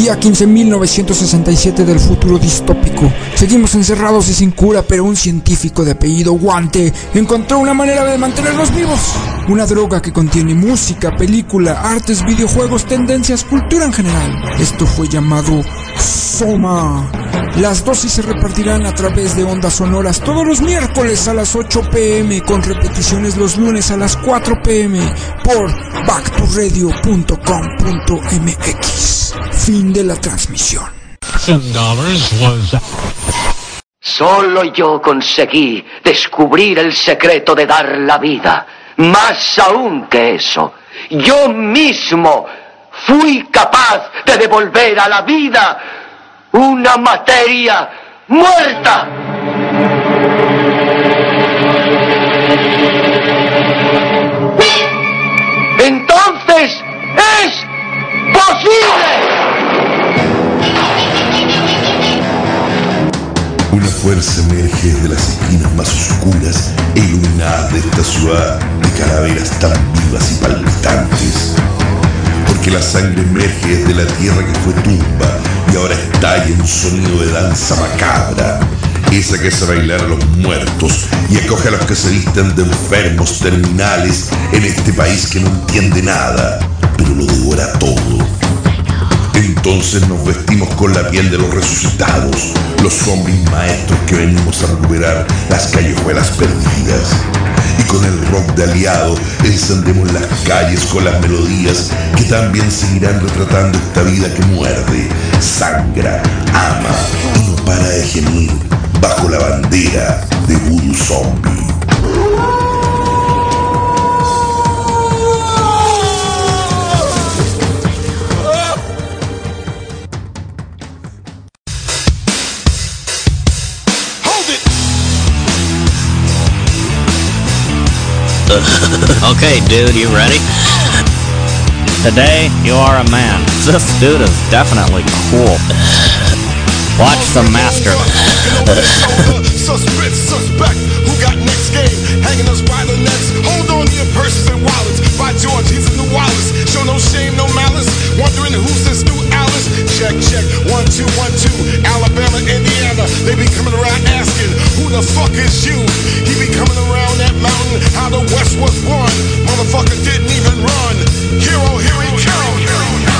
Día 15.967 del futuro distópico. Seguimos encerrados y sin cura, pero un científico de apellido Guante encontró una manera de mantenernos vivos. Una droga que contiene música, película, artes, videojuegos, tendencias, cultura en general. Esto fue llamado Soma. Las dosis se repartirán a través de ondas sonoras todos los miércoles a las 8 pm con repeticiones los lunes a las 4 pm por backtoradio.com.mx. Fin de la transmisión. Solo yo conseguí descubrir el secreto de dar la vida. Más aún que eso, yo mismo fui capaz de devolver a la vida una materia muerta. Entonces es posible. Una fuerza emerge de las esquinas más oscuras e iluminadas de esta ciudad de calaveras tan vivas y palpitantes. Porque la sangre emerge desde la tierra que fue tumba y ahora estalla en un sonido de danza macabra. Esa que hace bailar a los muertos y acoge a los que se visten de enfermos terminales en este país que no entiende nada, pero lo devora todo. Entonces nos vestimos con la piel de los resucitados, los zombies maestros que venimos a recuperar las callejuelas perdidas. Y con el rock de aliado encendemos las calles con las melodías que también seguirán retratando esta vida que muerde, sangra, ama y no para de gemir bajo la bandera de Voodoo Zombie. okay, dude, you ready? Today, you are a man. This dude is definitely cool. Watch the master. suspect, suspect, who got next game? Hanging us by the. Hold on to your purses and. By George, he's in the Wallace. Show no shame, no malice. Wondering who's this new Alice? Check, check. One, two, one, two. Alabama, Indiana. They be coming around asking, who the fuck is you? He be coming around that mountain, how the West was won. Motherfucker didn't even run. Hero, here he comes.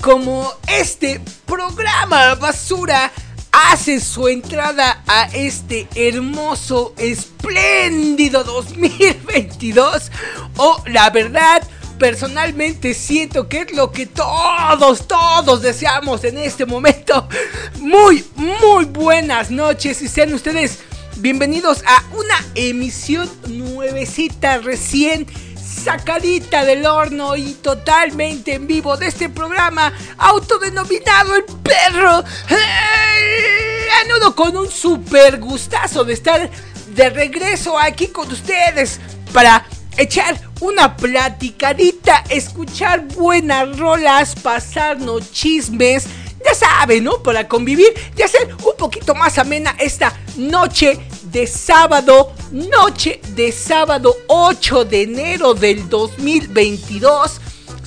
Como este programa basura hace su entrada a este hermoso, espléndido 2022. O la verdad, personalmente siento que es lo que todos, todos deseamos en este momento. Muy, muy buenas noches y sean ustedes bienvenidos a una emisión nuevecita recién sacadita del horno y totalmente en vivo de este programa autodenominado El Perro. Anudo con un super gustazo de estar de regreso aquí con ustedes para echar una platicadita, escuchar buenas rolas, pasarnos chismes. Ya saben, ¿no? Para convivir y hacer un poquito más amena esta noche de sábado, noche de sábado 8 de enero del 2022.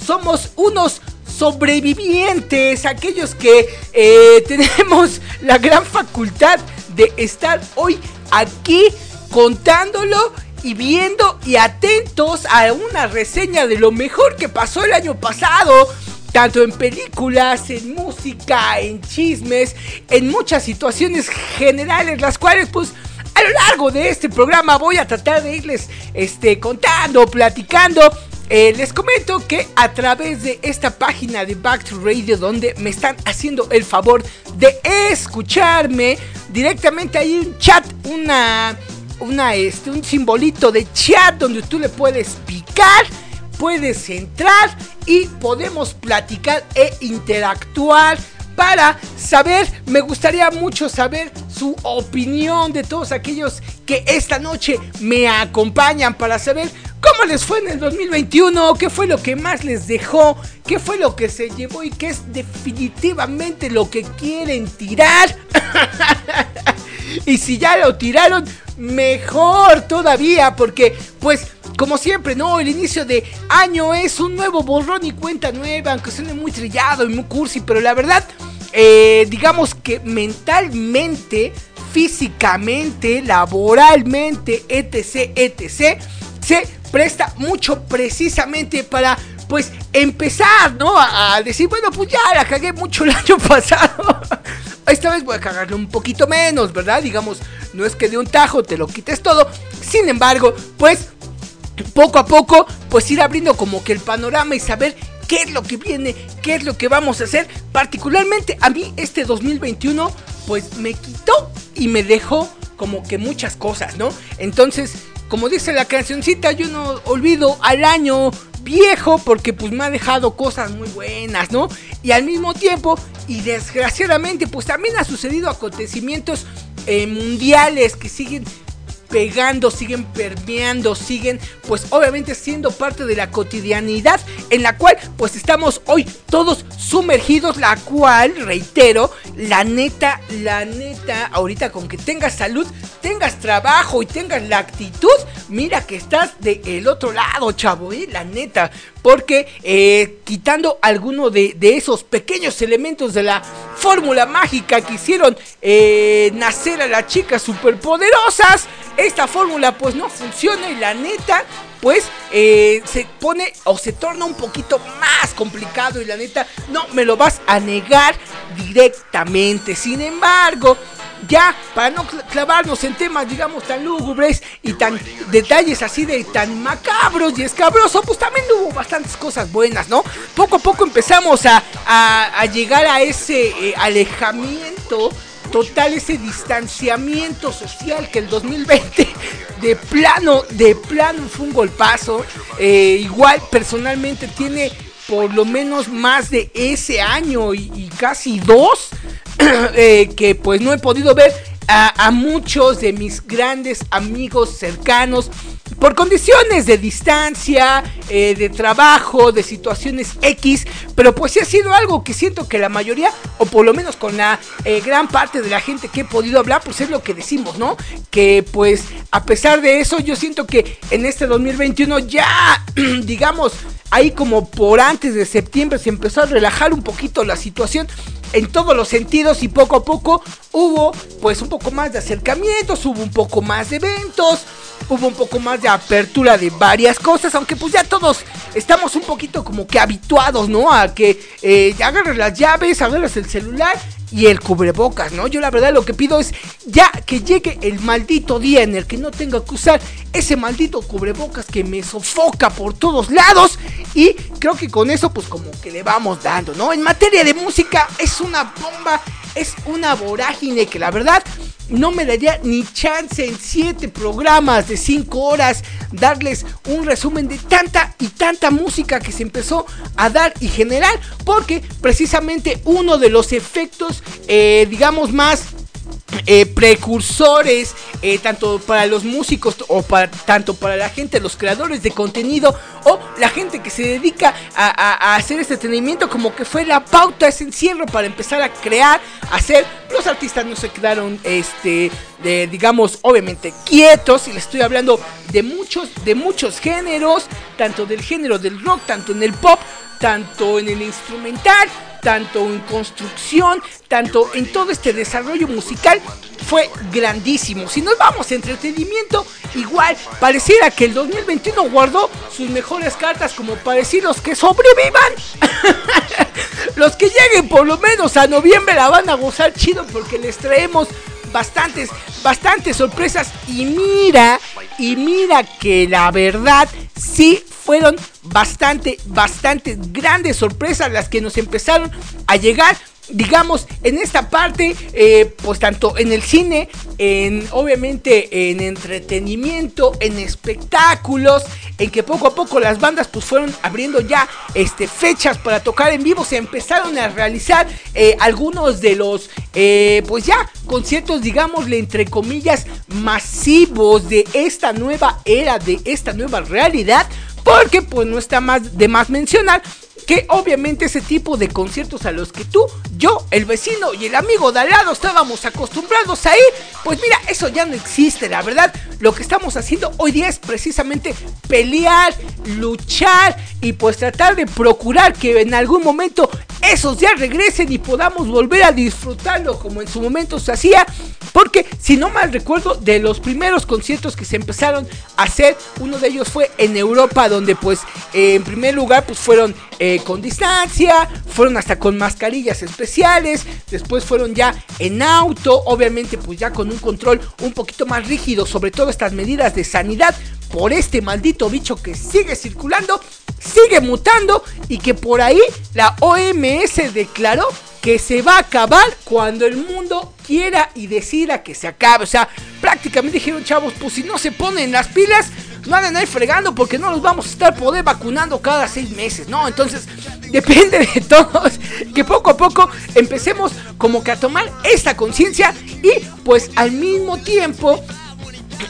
Somos unos sobrevivientes, aquellos que eh, tenemos la gran facultad de estar hoy aquí contándolo y viendo y atentos a una reseña de lo mejor que pasó el año pasado. Tanto en películas, en música, en chismes, en muchas situaciones generales, las cuales pues lo largo de este programa voy a tratar de irles este, contando, platicando. Eh, les comento que a través de esta página de Back to Radio, donde me están haciendo el favor de escucharme, directamente hay un chat, una, una, este, un simbolito de chat donde tú le puedes picar, puedes entrar y podemos platicar e interactuar para saber, me gustaría mucho saber su opinión de todos aquellos que esta noche me acompañan para saber cómo les fue en el 2021, qué fue lo que más les dejó, qué fue lo que se llevó y qué es definitivamente lo que quieren tirar. y si ya lo tiraron, mejor todavía, porque pues como siempre, ¿no? El inicio de año es un nuevo borrón y cuenta nueva, aunque suene muy trillado y muy cursi, pero la verdad, eh, digamos que mentalmente, físicamente, laboralmente, etc., etc., se presta mucho precisamente para pues empezar, ¿no? A, decir, bueno, pues ya la cagué mucho el año pasado. Esta vez voy a cagarle un poquito menos, ¿verdad? Digamos, no es que de un tajo te lo quites todo. Sin embargo, pues poco a poco, pues ir abriendo como que el panorama y saber qué es lo que viene, qué es lo que vamos a hacer. Particularmente a mí este 2021, pues me quitó y me dejó como que muchas cosas, ¿no? Entonces, como dice la cancioncita, yo no olvido al año viejo porque pues me ha dejado cosas muy buenas, ¿no? Y al mismo tiempo, y desgraciadamente, pues también ha sucedido acontecimientos eh, mundiales que siguen pegando, siguen permeando, siguen pues obviamente siendo parte de la cotidianidad en la cual pues estamos hoy todos sumergidos, la cual, reitero, la neta, la neta, ahorita con que tengas salud, tengas trabajo y tengas la actitud, mira que estás del otro lado, chavo, ¿eh? la neta, porque eh, quitando alguno de, esos pequeños elementos de la fórmula mágica que hicieron eh, nacer a las chicas superpoderosas, esta fórmula pues no funciona y la neta pues eh, se pone o se torna un poquito más complicado y la neta no me lo vas a negar directamente. Sin embargo, ya para no clavarnos en temas, digamos, tan lúgubres y tan detalles así de tan macabros y escabrosos, pues también hubo bastantes cosas buenas, ¿no? Poco a poco empezamos a, llegar a ese eh, alejamiento total, ese distanciamiento social que el 2020 de plano, de plano fue un golpazo. Eh, igual personalmente tiene por lo menos más de ese año y, casi dos eh, que pues no he podido ver a, muchos de mis grandes amigos cercanos por condiciones de distancia, eh, de trabajo, de situaciones X, pero pues sí ha sido algo que siento que la mayoría, o por lo menos con la eh, gran parte de la gente que he podido hablar, pues es lo que decimos, ¿no? Que pues a pesar de eso, yo siento que en este 2021 ya, digamos, ahí como por antes de septiembre se empezó a relajar un poquito la situación en todos los sentidos y poco a poco hubo pues un poco más de acercamientos, hubo un poco más de eventos, hubo un poco más de apertura de varias cosas, aunque pues ya todos estamos un poquito como que habituados, ¿no? A que eh, agarres las llaves, agarres el celular y el cubrebocas, ¿no? Yo la verdad lo que pido es ya que llegue el maldito día en el que no tenga que usar ese maldito cubrebocas que me sofoca por todos lados y creo que con eso pues como que le vamos dando, ¿no? En materia de música es una bomba, es una vorágine que la verdad no me daría ni chance en 7 programas de 5 horas darles un resumen de tanta y tanta música que se empezó a dar y generar porque precisamente uno de los efectos eh, digamos más eh, precursores, eh, tanto para los músicos o para, tanto para la gente, los creadores de contenido o la gente que se dedica a, hacer este entretenimiento, como que fue la pauta, ese encierro para empezar a crear, hacer. Los artistas no se quedaron, este, de, digamos, obviamente quietos, y les estoy hablando de muchos, de muchos géneros, tanto del género del rock, tanto en el pop, tanto en el instrumental, tanto en construcción, tanto en todo este desarrollo musical, fue grandísimo. Si nos vamos a entretenimiento, igual pareciera que el 2021 guardó sus mejores cartas como para decir los que sobrevivan. los que lleguen por lo menos a noviembre la van a gozar chido porque les traemos bastantes, bastantes sorpresas. Y mira, y mira que la verdad sí fueron bastante, bastante grandes sorpresas las que nos empezaron a llegar digamos, en esta parte, eh, pues tanto en el cine, en obviamente en entretenimiento, en espectáculos, en que poco a poco las bandas pues fueron abriendo ya este, fechas para tocar en vivo, se empezaron a realizar eh, algunos de los, eh, pues ya, conciertos, digámosle, entre comillas, masivos de esta nueva era, de esta nueva realidad. Porque pues no está más de más mencionar que obviamente ese tipo de conciertos a los que tú, yo, el vecino y el amigo de al lado estábamos acostumbrados a ir, pues mira, eso ya no existe, la verdad. Lo que estamos haciendo hoy día es precisamente pelear, luchar y pues tratar de procurar que en algún momento esos días regresen y podamos volver a disfrutarlo como en su momento se hacía. Porque si no mal recuerdo, de los primeros conciertos que se empezaron a hacer, uno de ellos fue en Europa, donde pues en primer lugar pues fueron eh, con distancia, fueron hasta con mascarillas especiales, después fueron ya en auto, obviamente pues ya con un control un poquito más rígido sobre todo estas medidas de sanidad por este maldito bicho que sigue circulando, sigue mutando y que por ahí la OMS declaró que se va a acabar cuando el mundo quiera y decida que se acabe. O sea, prácticamente dijeron, chavos, pues si no se ponen las pilas, no anden ahí fregando porque no los vamos a estar poder vacunando cada seis meses, ¿no? Entonces, depende de todos que poco a poco empecemos como que a tomar esta conciencia y pues al mismo tiempo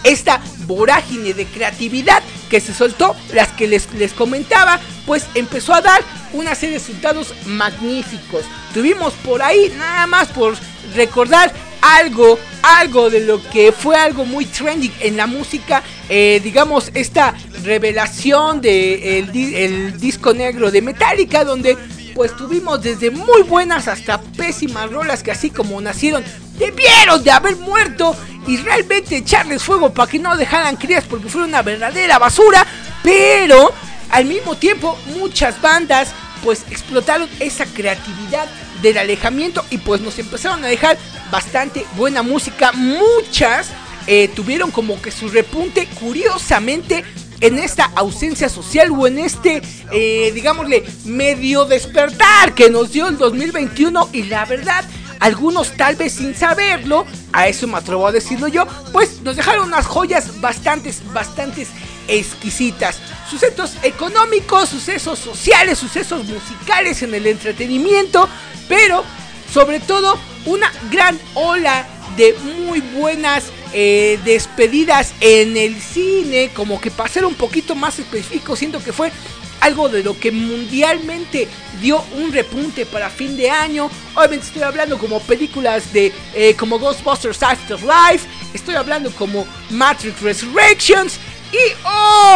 esta vorágine de creatividad que se soltó, las que les, les comentaba, pues empezó a dar una serie de resultados magníficos. Tuvimos por ahí, nada más por recordar algo, algo de lo que fue algo muy trending en la música, eh, digamos, esta revelación de disco negro de Metallica, donde pues tuvimos desde muy buenas hasta pésimas rolas que así como nacieron debieron de haber muerto y realmente echarles fuego para que no dejaran crías porque fue una verdadera basura, pero al mismo tiempo muchas bandas pues explotaron esa creatividad del alejamiento y pues nos empezaron a dejar bastante buena música, muchas eh, tuvieron como que su repunte curiosamente en esta ausencia social o en este, eh, digámosle, medio despertar que nos dio el 2021 y la verdad, algunos tal vez sin saberlo, a eso me atrevo a decirlo yo, pues nos dejaron unas joyas bastantes, bastantes exquisitas. Sucesos económicos, sucesos sociales, sucesos musicales en el entretenimiento, pero sobre todo una gran ola de muy buenas eh, despedidas en el cine, como que para ser un poquito más específico, siento que fue algo de lo que mundialmente dio un repunte para fin de año. Obviamente estoy hablando como películas de eh, como Ghostbusters Afterlife, estoy hablando como Matrix Resurrections y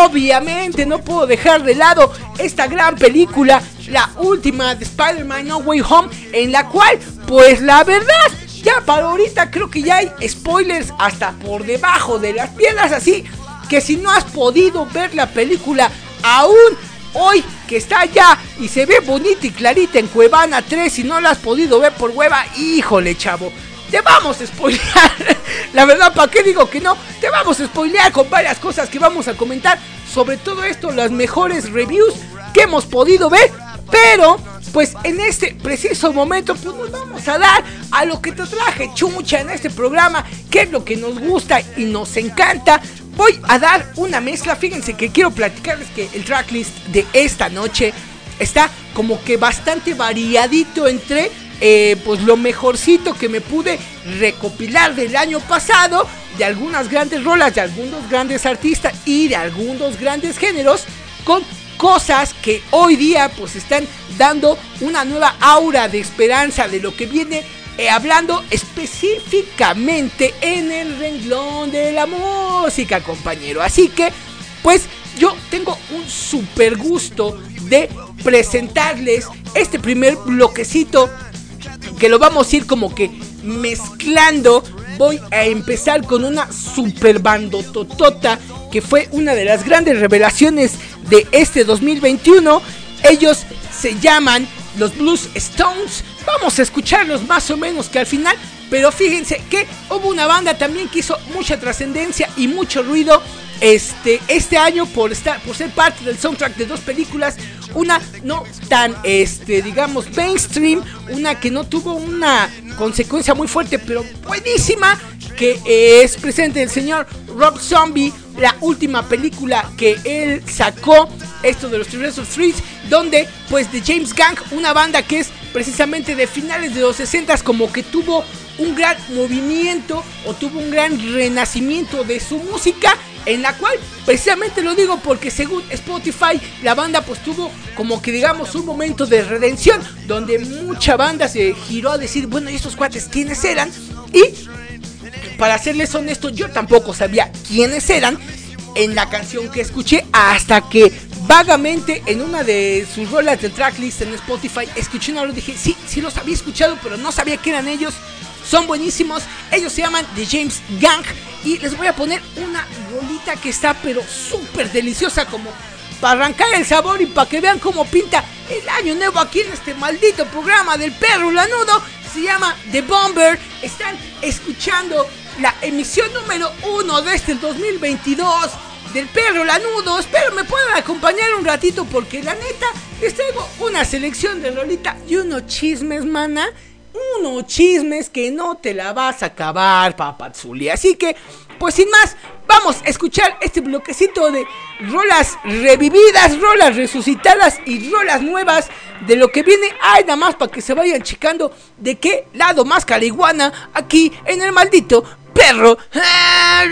obviamente no puedo dejar de lado esta gran película, la última de Spider-Man No Way Home, en la cual pues la verdad ya para ahorita creo que ya hay spoilers hasta por debajo de las piedras así. que si no has podido ver la película aún hoy que está allá y se ve bonita y clarita en Cuevana 3 si no la has podido ver por hueva, híjole chavo, te vamos a spoilear. La verdad, ¿para qué digo que no? Te vamos a spoilear con varias cosas que vamos a comentar. Sobre todo esto, las mejores reviews que hemos podido ver. Pero, pues en este preciso momento, pues nos vamos a dar a lo que te traje chucha en este programa, que es lo que nos gusta y nos encanta. Voy a dar una mezcla, fíjense que quiero platicarles que el tracklist de esta noche está como que bastante variadito entre eh, pues lo mejorcito que me pude recopilar del año pasado, de algunas grandes rolas, de algunos grandes artistas y de algunos grandes géneros, con cosas que hoy día pues están dando una nueva aura de esperanza de lo que viene eh, hablando específicamente en el renglón de la música, compañero. Así que, pues yo tengo un super gusto de presentarles este primer bloquecito que lo vamos a ir como que mezclando. Voy a empezar con una super bandototota que fue una de las grandes revelaciones de este 2021. Ellos se llaman los Blues Stones. Vamos a escucharlos más o menos que al final. Pero fíjense que hubo una banda también que hizo mucha trascendencia y mucho ruido este, este año por, estar, por ser parte del soundtrack de dos películas. Una no tan, este, digamos, mainstream. Una que no tuvo una consecuencia muy fuerte, pero buenísima. Que es presente el señor Rob Zombie. La última película que él sacó. Esto de los Tres of Streets. Donde, pues, de James Gang. Una banda que es precisamente de finales de los 60 como que tuvo un gran movimiento o tuvo un gran renacimiento de su música en la cual precisamente lo digo porque según Spotify la banda pues tuvo como que digamos un momento de redención donde mucha banda se giró a decir bueno y estos cuates quiénes eran y para serles honesto yo tampoco sabía quiénes eran en la canción que escuché hasta que vagamente en una de sus rolas de tracklist en Spotify escuché una y dije sí, sí los había escuchado pero no sabía que eran ellos son buenísimos. Ellos se llaman The James Gang. Y les voy a poner una rolita que está pero súper deliciosa como para arrancar el sabor y para que vean cómo pinta el año nuevo aquí en este maldito programa del perro lanudo. Se llama The Bomber. Están escuchando la emisión número uno de este 2022 del perro lanudo. Espero me puedan acompañar un ratito porque la neta les traigo una selección de rolita y unos chismes, mana unos chismes que no te la vas a acabar, papazuli. Así que, pues sin más, vamos a escuchar este bloquecito de rolas revividas, rolas resucitadas y rolas nuevas de lo que viene. Ay, nada más para que se vayan checando de qué lado más cariguana aquí en el maldito perro. Ah,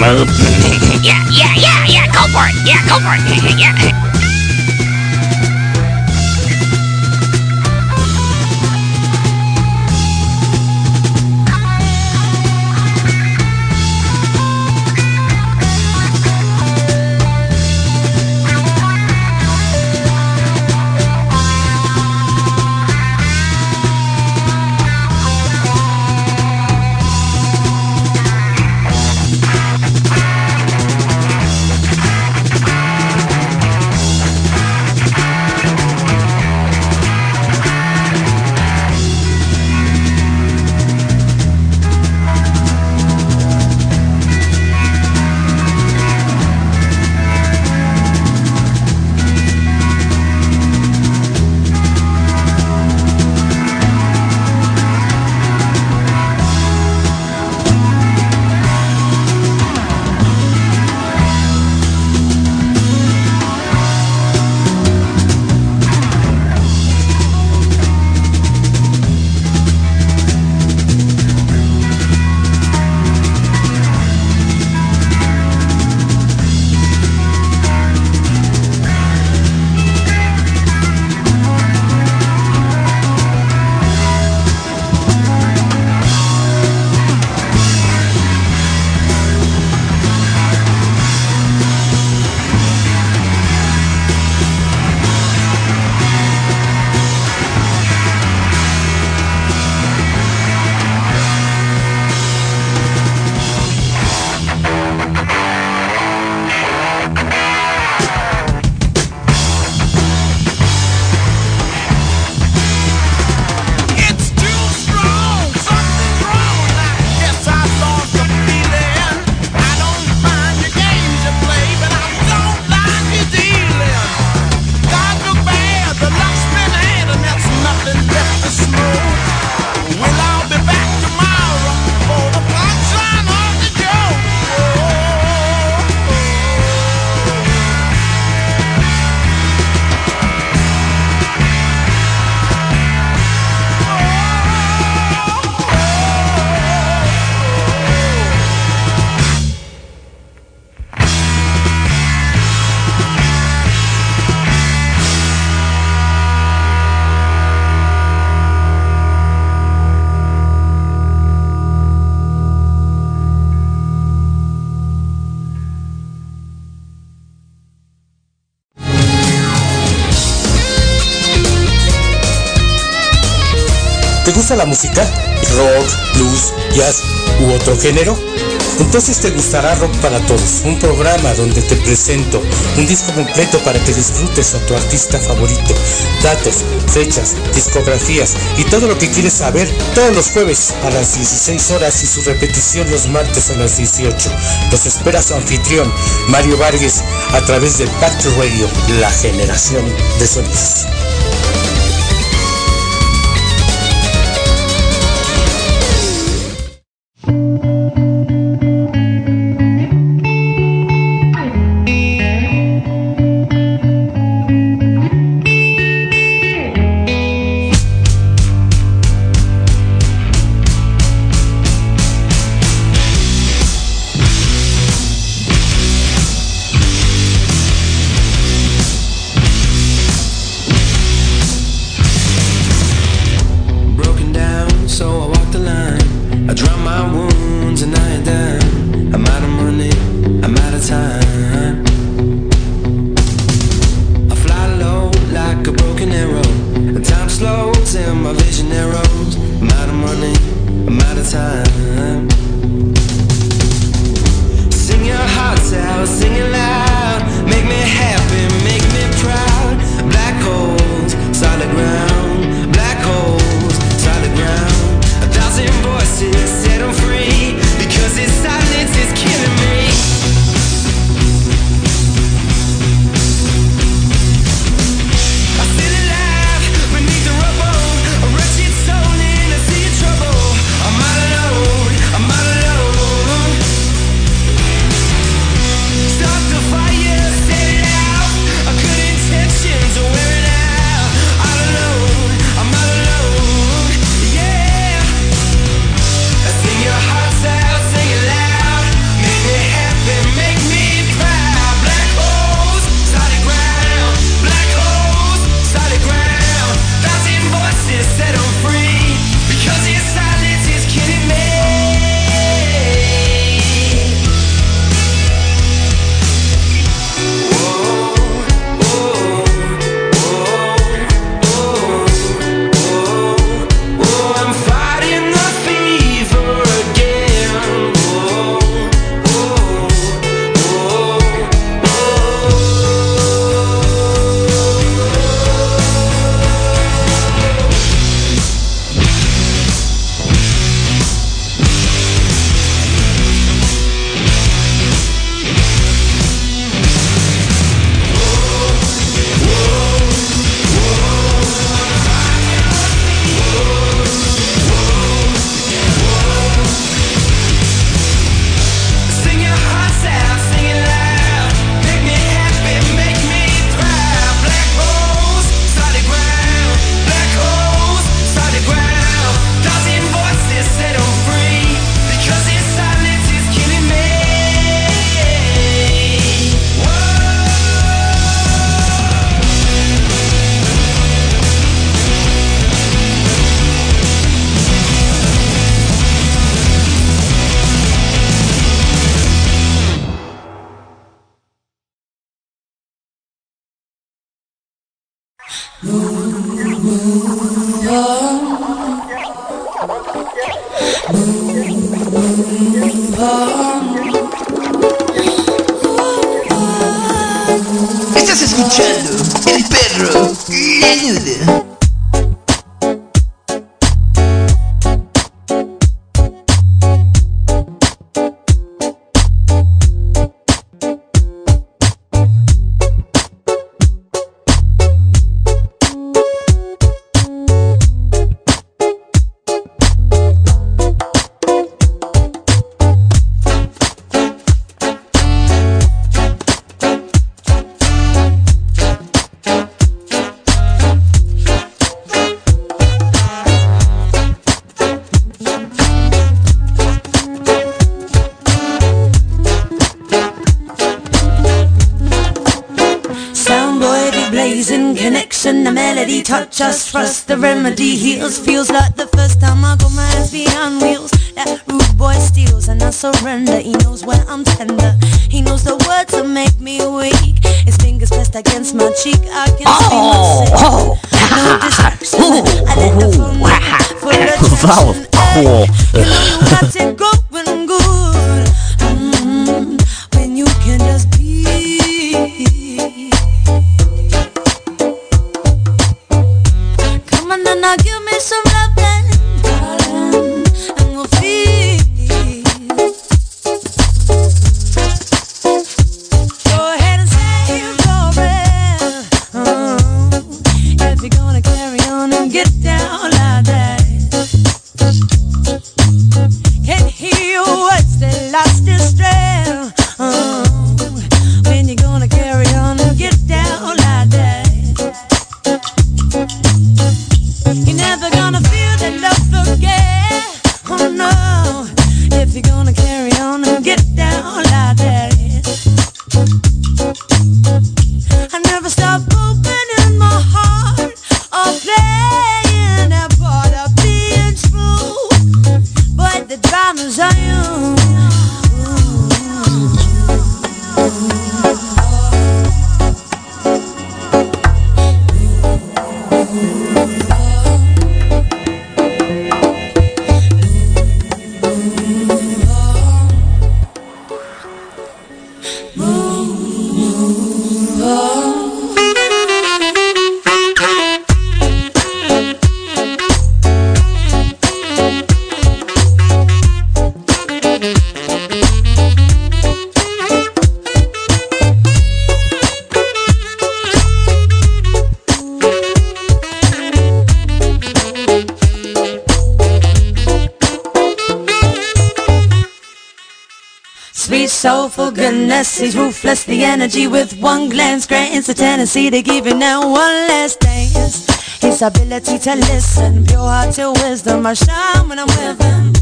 smooth. yeah, yeah, yeah, yeah, go for it. Yeah, go for it. yeah. La música? ¿Rock, blues, jazz u otro género? Entonces te gustará Rock para Todos, un programa donde te presento un disco completo para que disfrutes a tu artista favorito, datos, fechas, discografías y todo lo que quieres saber todos los jueves a las 16 horas y su repetición los martes a las 18. Los espera su anfitrión, Mario Vargas, a través de Back to Radio, la generación de sonidos. Connection, the melody touch us, trust the remedy heals. Feels like the first time I got my hands behind wheels. That rude boy steals and I surrender. He knows when I'm tender. He knows the words that make me weak. His fingers pressed against my cheek. I can oh, see myself. Oh, no oh, distraction. I let the phone ring for That attention. You know you got good. Goodness, he's ruthless. The energy with one glance grants the tendency to give you now one last dance. His ability to listen, pure hearted wisdom. I shine when I'm with him.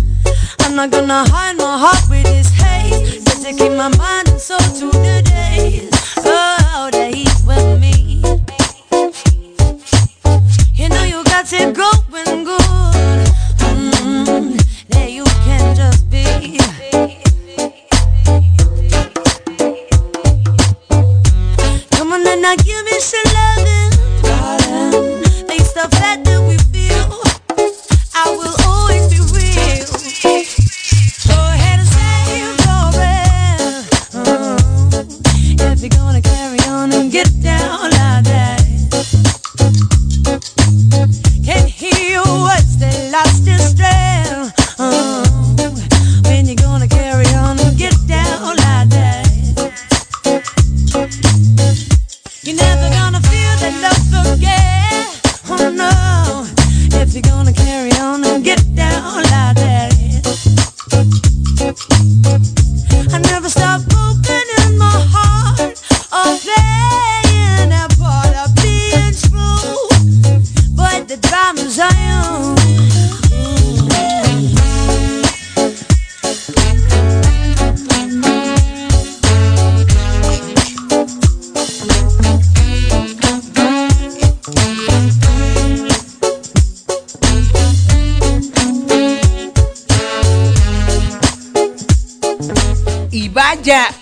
I'm not gonna hide my heart with his hate. Just to keep my mind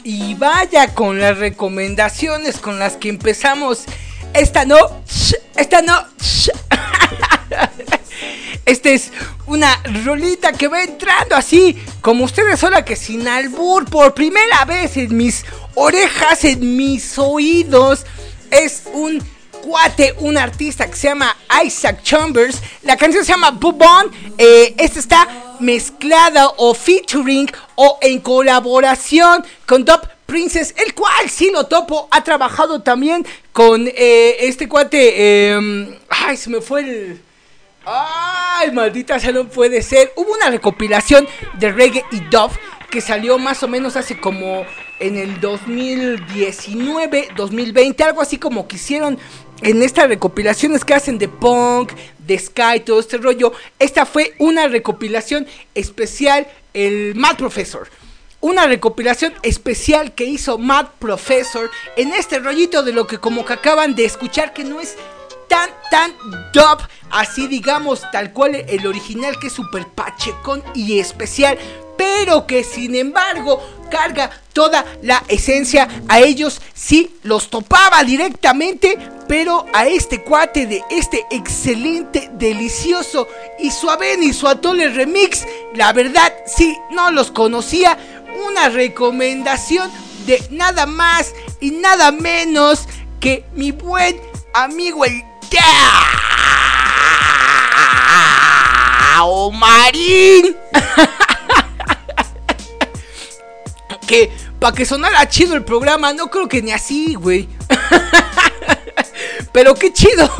y vaya con las recomendaciones con las que empezamos. Esta no, esta no. Esta es una rolita que va entrando así, como ustedes sola que sin albur, por primera vez en mis orejas, en mis oídos. Es un cuate, un artista que se llama Isaac Chambers. La canción se llama Bubon. Eh, esta está mezclada o featuring o en colaboración con Dub Princess, el cual sí lo topo, ha trabajado también con eh, este cuate. eh, ay, se me fue el. Ay, maldita sea, no puede ser. Hubo una recopilación de reggae y dub que salió más o menos hace como en el 2019, 2020, algo así como que hicieron en estas recopilaciones que hacen de punk, de sky, todo este rollo. Esta fue una recopilación especial, el Mad Professor. Una recopilación especial que hizo Mad Professor en este rollito de lo que como que acaban de escuchar que no es tan, tan dub, así digamos, tal cual el original que es super pachecón y especial, pero que sin embargo carga toda la esencia. A ellos sí los topaba directamente, pero a este cuate de este excelente, delicioso y suave y su atole remix, la verdad sí no los conocía. Una recomendación de nada más y nada menos que mi buen amigo el querido Marín. que para que sonara chido el programa, no creo que ni así, güey. Pero qué chido,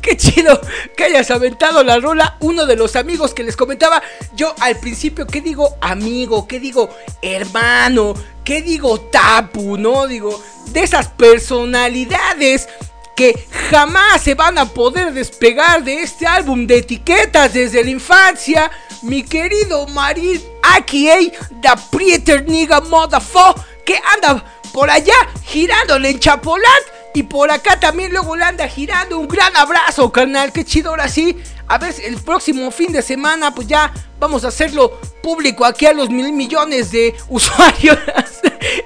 qué chido que hayas aventado la rola. Uno de los amigos que les comentaba yo al principio, ¿qué digo amigo? ¿Qué digo hermano? ¿Qué digo tapu? ¿No? Digo, de esas personalidades que jamás se van a poder despegar de este álbum de etiquetas desde la infancia. Mi querido Marín A.K.A. The Prieter Nigga Motherfucker que anda por allá girándole en Chapolat. Y por acá también luego le anda girando. Un gran abrazo, carnal. Qué chido ahora sí. A ver, el próximo fin de semana, pues ya vamos a hacerlo público aquí a los mil millones de usuarios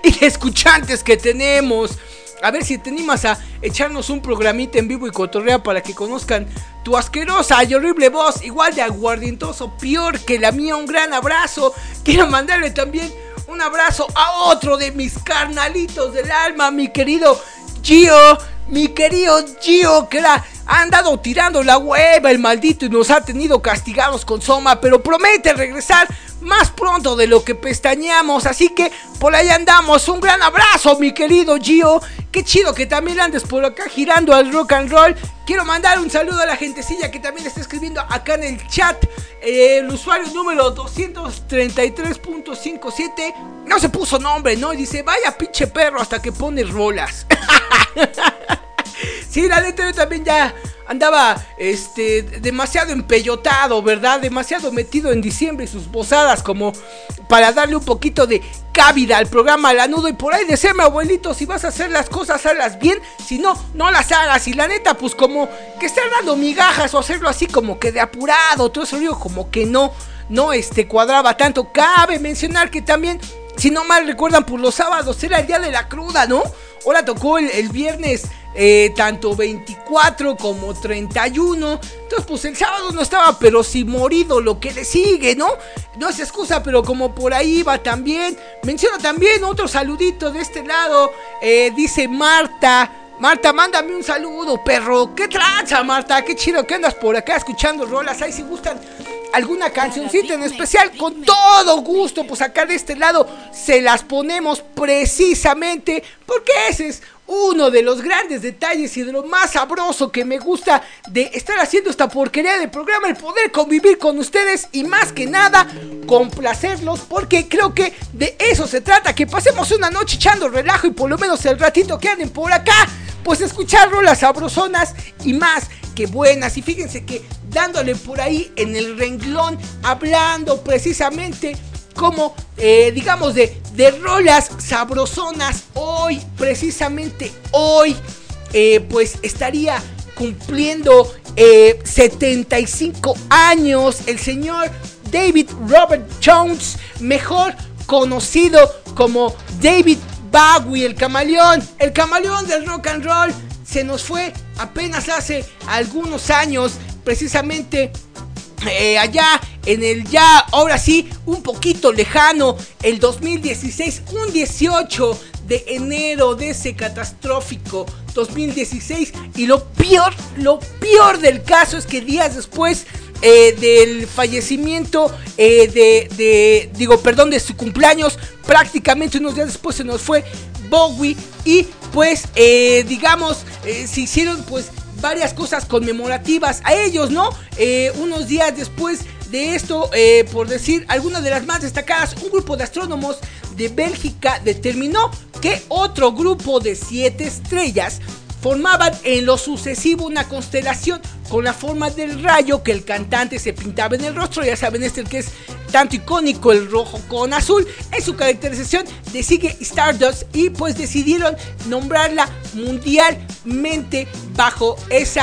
y de escuchantes que tenemos. A ver si te animas a echarnos un programita en vivo y cotorrea para que conozcan tu asquerosa y horrible voz, igual de aguardientoso, peor que la mía. Un gran abrazo. Quiero mandarle también un abrazo a otro de mis carnalitos del alma, mi querido Gio, mi querido Gio, que la ha andado tirando la hueva el maldito y nos ha tenido castigados con Soma, pero promete regresar más pronto de lo que pestañeamos, así que por ahí andamos. Un gran abrazo, mi querido Gio. Qué chido que también andes por acá girando al rock and roll. Quiero mandar un saludo a la gentecilla que también está escribiendo acá en el chat. Eh, el usuario número 233.57 no se puso nombre, ¿no? Dice, vaya pinche perro hasta que pone rolas. sí, la yo también ya andaba este demasiado empellotado, ¿verdad? Demasiado metido en diciembre y sus posadas como para darle un poquito de cabida al programa Lanudo y por ahí decirme abuelito, si vas a hacer las cosas, hazlas bien, si no, no las hagas y la neta pues como que estar dando migajas o hacerlo así como que de apurado, todo eso digo como que no, no este cuadraba tanto. Cabe mencionar que también si no mal recuerdan, por los sábados era el día de la cruda, ¿no? Ahora tocó el viernes eh, tanto 24 como 31. Entonces, pues el sábado no estaba, pero sí morido lo que le sigue, ¿no? No es excusa, pero como por ahí va también. Menciono también otro saludito de este lado. eh, dice Marta. Marta, mándame un saludo, perro. ¿Qué tranza, Marta? Qué chido que andas por acá escuchando rolas. Ahí si gustan alguna cancioncita en especial, con todo gusto, pues acá de este lado se las ponemos precisamente porque ese es uno de los grandes detalles y de lo más sabroso que me gusta de estar haciendo esta porquería de programa, el poder convivir con ustedes y más que nada complacerlos porque creo que de eso se trata, que pasemos una noche echando relajo y por lo menos el ratito que anden por acá, pues escuchar rolas sabrosonas y más que buenas. Y fíjense que dándole por ahí en el renglón, hablando precisamente como, eh, digamos, de, de rolas sabrosonas. Hoy, precisamente hoy, eh, pues estaría cumpliendo eh, 75 años el señor David Robert Jones, mejor conocido como David Bowie, el camaleón, el camaleón del rock and roll. Se nos fue apenas hace algunos años, precisamente eh, allá en el ya, ahora sí, un poquito lejano, el 2016, un 18 de enero de ese catastrófico 2016. Y lo peor, lo peor del caso es que días después eh, del fallecimiento eh, de, de, digo, perdón, de su cumpleaños, prácticamente unos días después se nos fue Bowie y pues, digamos, se hicieron pues varias cosas conmemorativas a ellos, ¿no? Eh, unos días después de esto, eh, por decir algunas de las más destacadas, un grupo de astrónomos de Bélgica determinó que otro grupo de siete estrellas formaban en lo sucesivo una constelación con la forma del rayo que el cantante se pintaba en el rostro, ya saben este que es tanto icónico el rojo con azul, en su caracterización de sigue Stardust y pues decidieron nombrarla mundialmente bajo ese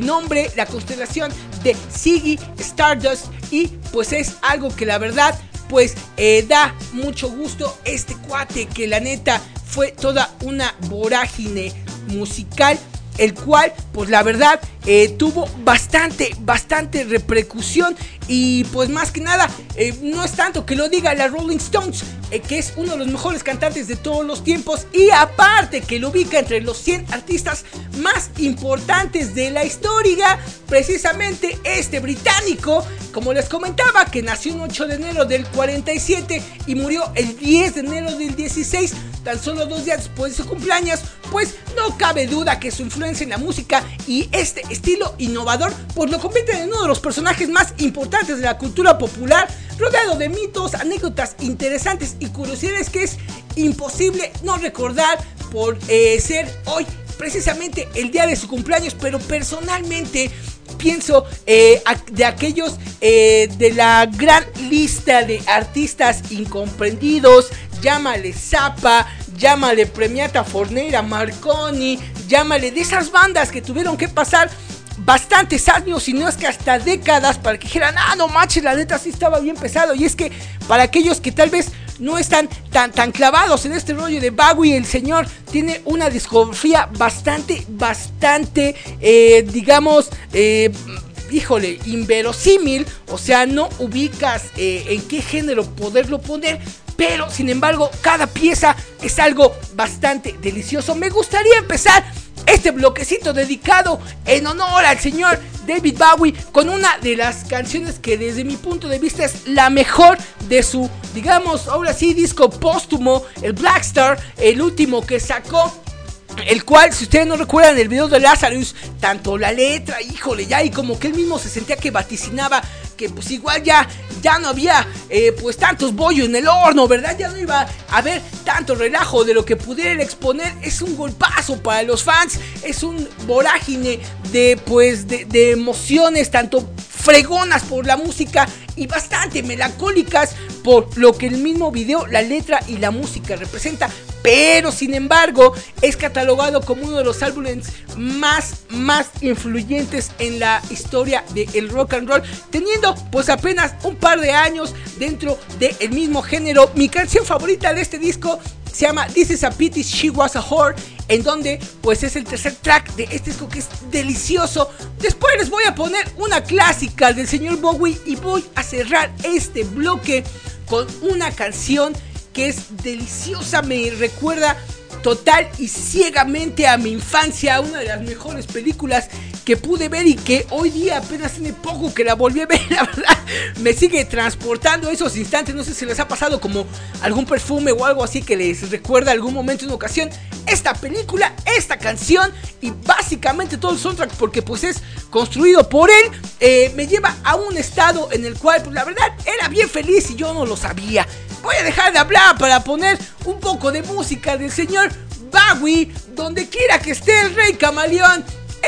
nombre, la constelación de Siggy Stardust. Y pues es algo que la verdad pues eh, da mucho gusto este cuate que la neta fue toda una vorágine musical el cual, pues la verdad, eh, tuvo bastante, bastante repercusión y pues más que nada, eh, no es tanto que lo diga la Rolling Stones, eh, que es uno de los mejores cantantes de todos los tiempos y aparte que lo ubica entre los 100 artistas más importantes de la historia, precisamente este británico, como les comentaba, que nació el 8 de enero del 47 y murió el 10 de enero del 16, tan solo dos días después de su cumpleaños, pues no cabe duda que su influencia en la música y este estilo innovador pues lo convierte en uno de los personajes más importantes de la cultura popular, rodeado de mitos, anécdotas interesantes y curiosidades que es imposible no recordar por eh, ser hoy precisamente el día de su cumpleaños, pero personalmente pienso eh, de aquellos eh, de la gran lista de artistas incomprendidos, llámale Zappa, llámale Premiata Fornera, Marconi, llámale de esas bandas que tuvieron que pasar bastantes años, y no es que hasta décadas, para que dijeran, ah, no manches, la neta sí estaba bien pesado. Y es que para aquellos que tal vez no están tan, tan clavados en este rollo de Bowie, el señor tiene una discografía bastante, bastante, eh, digamos, eh, híjole, inverosímil, o sea, no ubicas eh, en qué género poderlo poner, pero sin embargo, cada pieza es algo bastante delicioso. Me gustaría empezar este bloquecito dedicado en honor al señor David Bowie con una de las canciones que desde mi punto de vista es la mejor de su, digamos, ahora sí, disco póstumo, el Black Star, el último que sacó el cual, si ustedes no recuerdan el video de Lazarus, tanto la letra, híjole, ya, y como que él mismo se sentía que vaticinaba que pues igual ya, ya no había eh, pues tantos bollos en el horno, ¿verdad? Ya no iba a haber tanto relajo de lo que pudiera exponer. Es un golpazo para los fans, es un vorágine de pues de, de emociones, tanto fregonas por la música y bastante melancólicas por lo que el mismo video, la letra y la música representa. Pero sin embargo es catalogado como uno de los álbumes más, más influyentes en la historia del rock and roll. Teniendo pues apenas un par de años dentro del mismo género. Mi canción favorita de este disco se llama This is a Pity She Was a Whore, en donde pues es el tercer track de este disco que es delicioso. Después les voy a poner una clásica del señor Bowie y voy a cerrar este bloque con una canción que es deliciosa, me recuerda total y ciegamente a mi infancia, una de las mejores películas que pude ver y que hoy día apenas tiene poco que la volví a ver, la verdad, me sigue transportando esos instantes, no sé si les ha pasado como algún perfume o algo así que les recuerda algún momento, una ocasión, esta película, esta canción y básicamente todo el soundtrack porque pues es construido por él, eh, me lleva a un estado en el cual pues la verdad era bien feliz y yo no lo sabía. Voy a dejar de hablar para poner un poco de música del señor Bowie, donde quiera que esté el rey camaleón.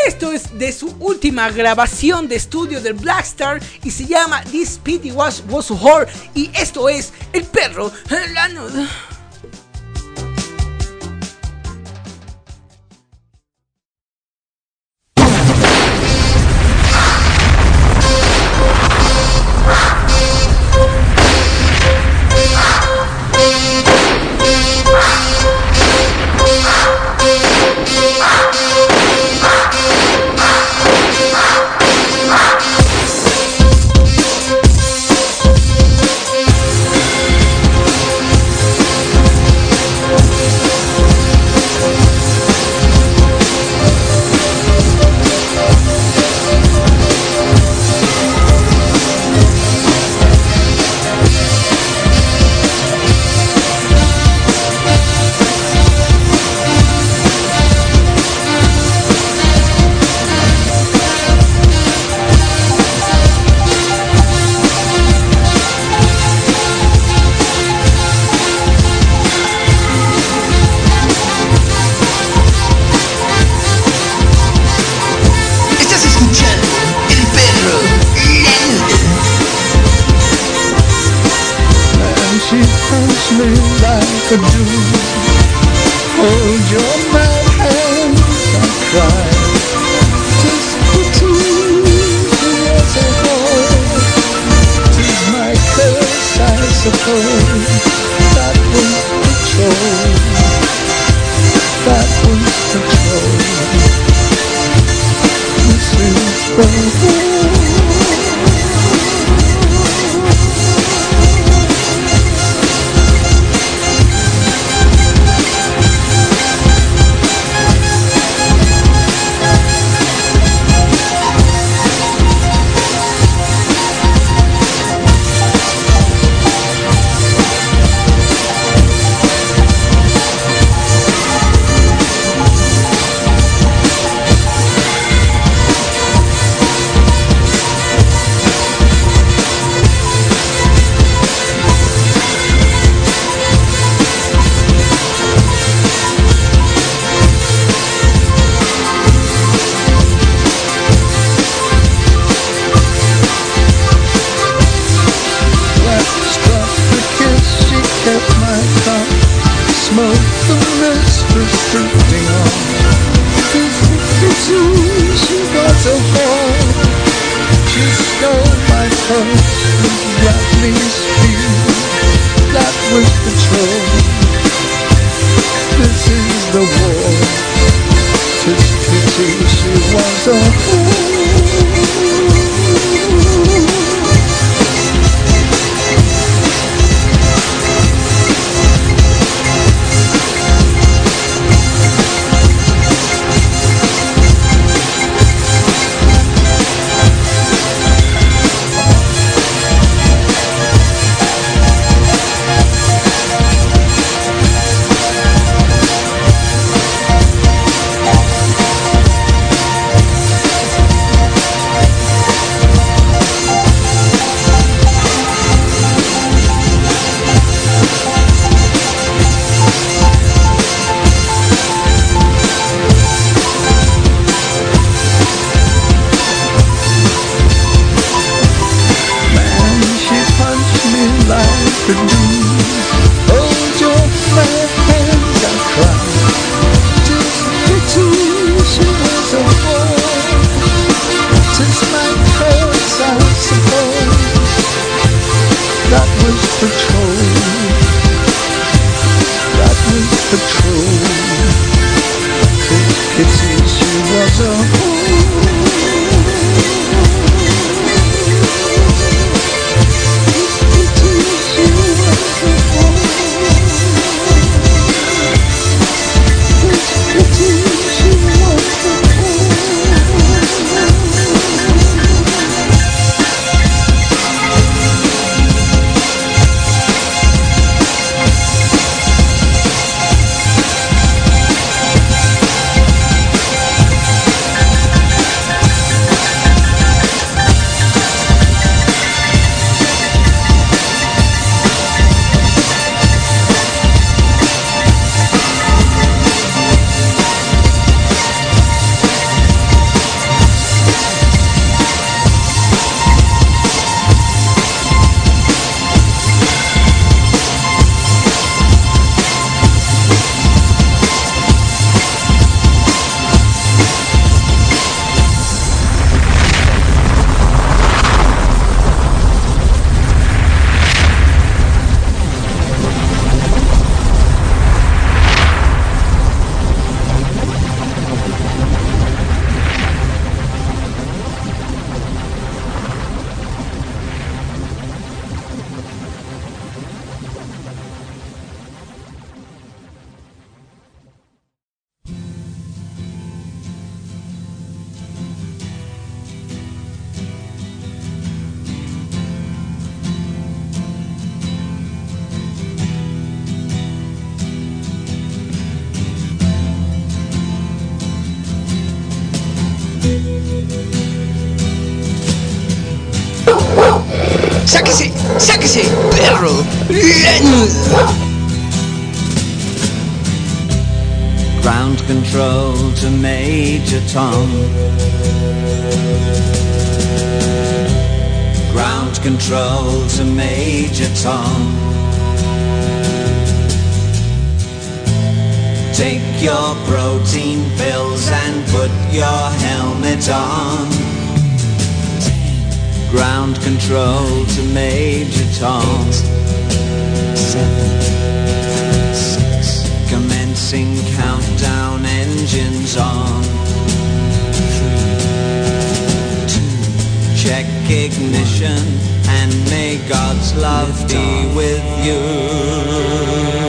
Esto es de su última grabación de estudio del Black Star y se llama This Pity Was, was a Whore. Y esto es El perro la. ¡Sáquese! ¡Sáquese! ¡Perro! Ground control to Major Tom. Ground control to Major Tom. Take your protein pills and put your helmet on. Ground control to Major Tom. Seven, six, commencing countdown engines on. Three, two, check ignition and may God's love be with you.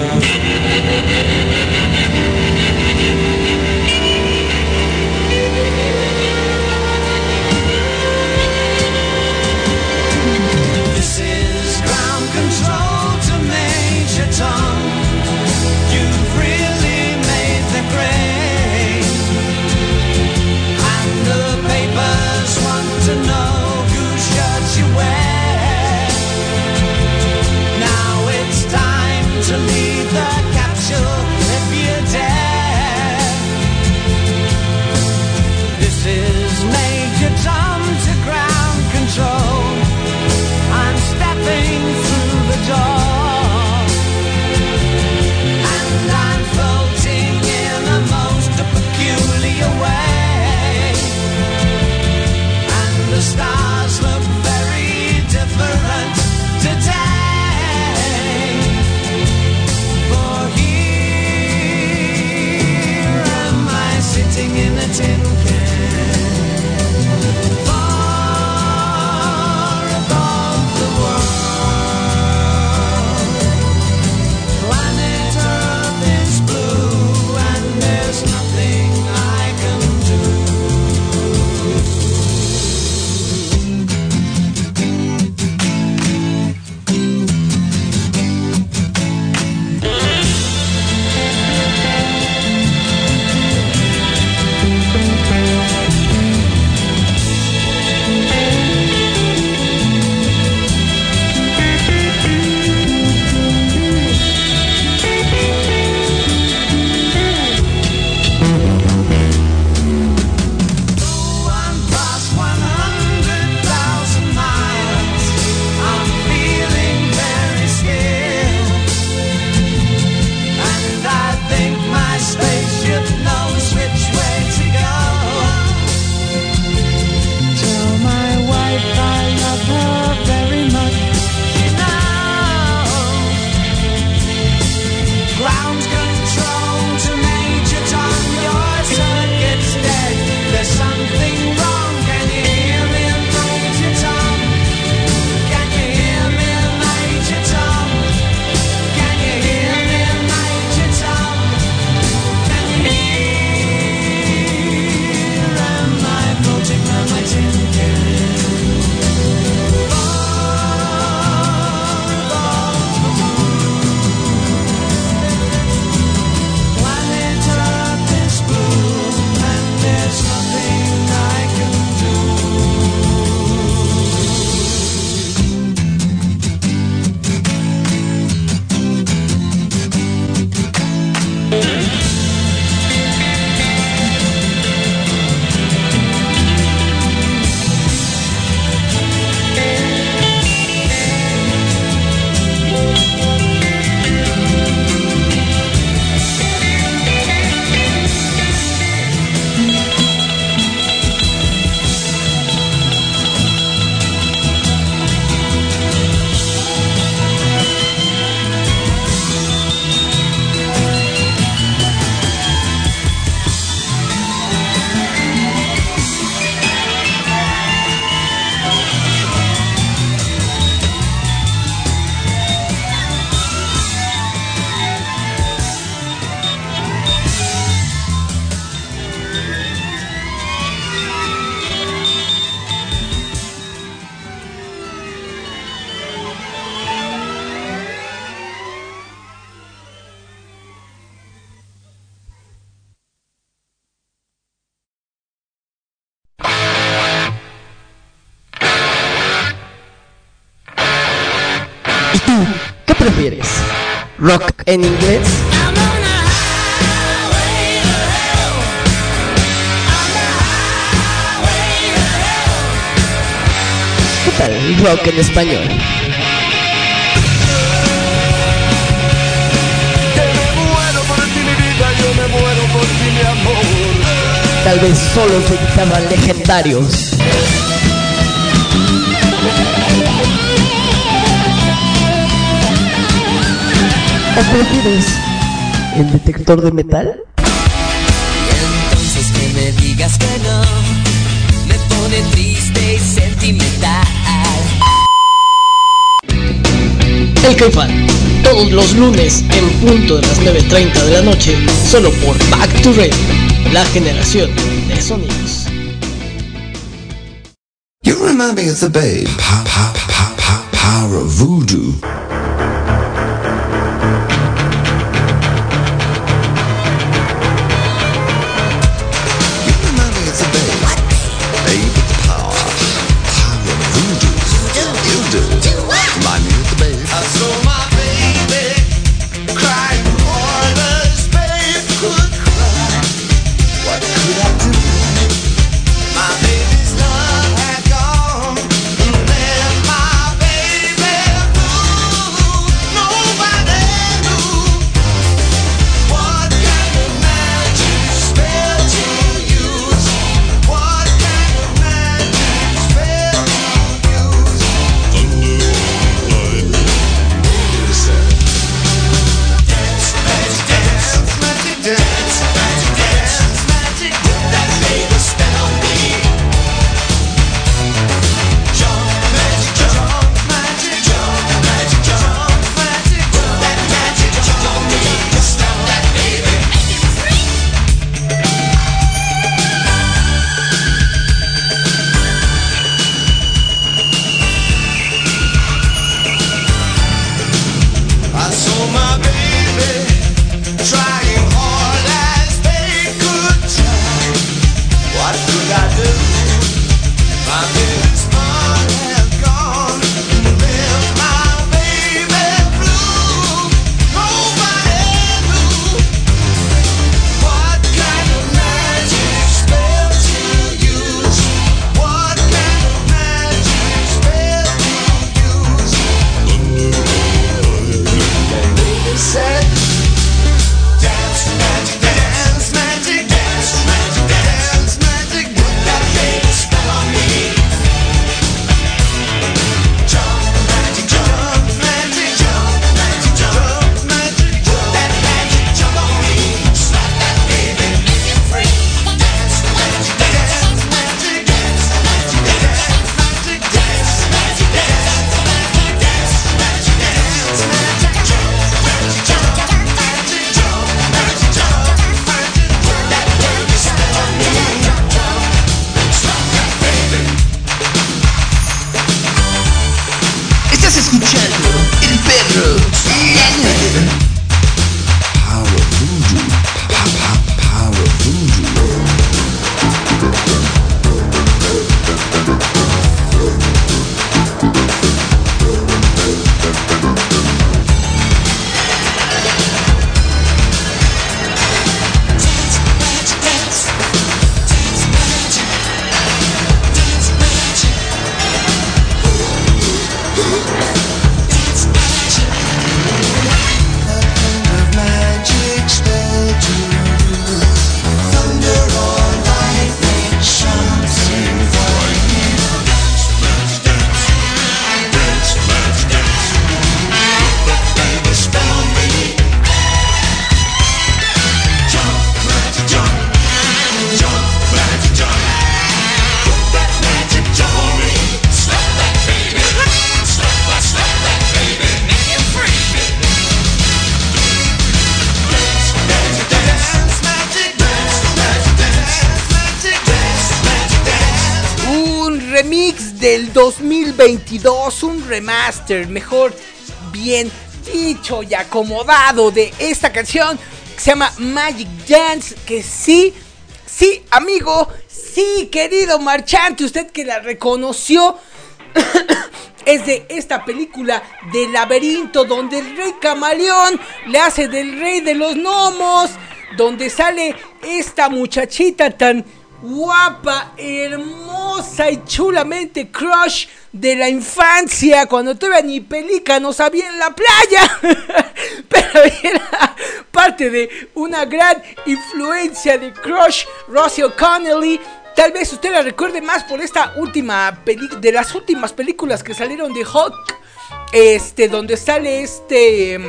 Rock en inglés. ¿Qué tal rock en español? Tal vez solo se editaban legendarios. Prefieres el detector de metal? Entonces que me digas que no Me pone triste y sentimental El Caifán, todos los lunes en punto de las 9.30 de la noche, solo por Back to Radio, la generación de sonidos. You remind me of the babe. Pa, pa, pa, pa, power of voodoo. Remaster, mejor bien dicho y acomodado de esta canción que se llama Magic Dance, que sí, sí, amigo, sí, querido marchante, usted que la reconoció es de esta película de laberinto donde el rey camaleón le hace del rey de los gnomos, donde sale esta muchachita tan guapa, hermosa y chulamente crush de la infancia, cuando todavía ni pelícanos había en la playa, pero era parte de una gran influencia de crush, Rosie O'Connelly. Tal vez usted la recuerde más por esta última peli de las últimas películas que salieron de Hulk, este, donde sale este...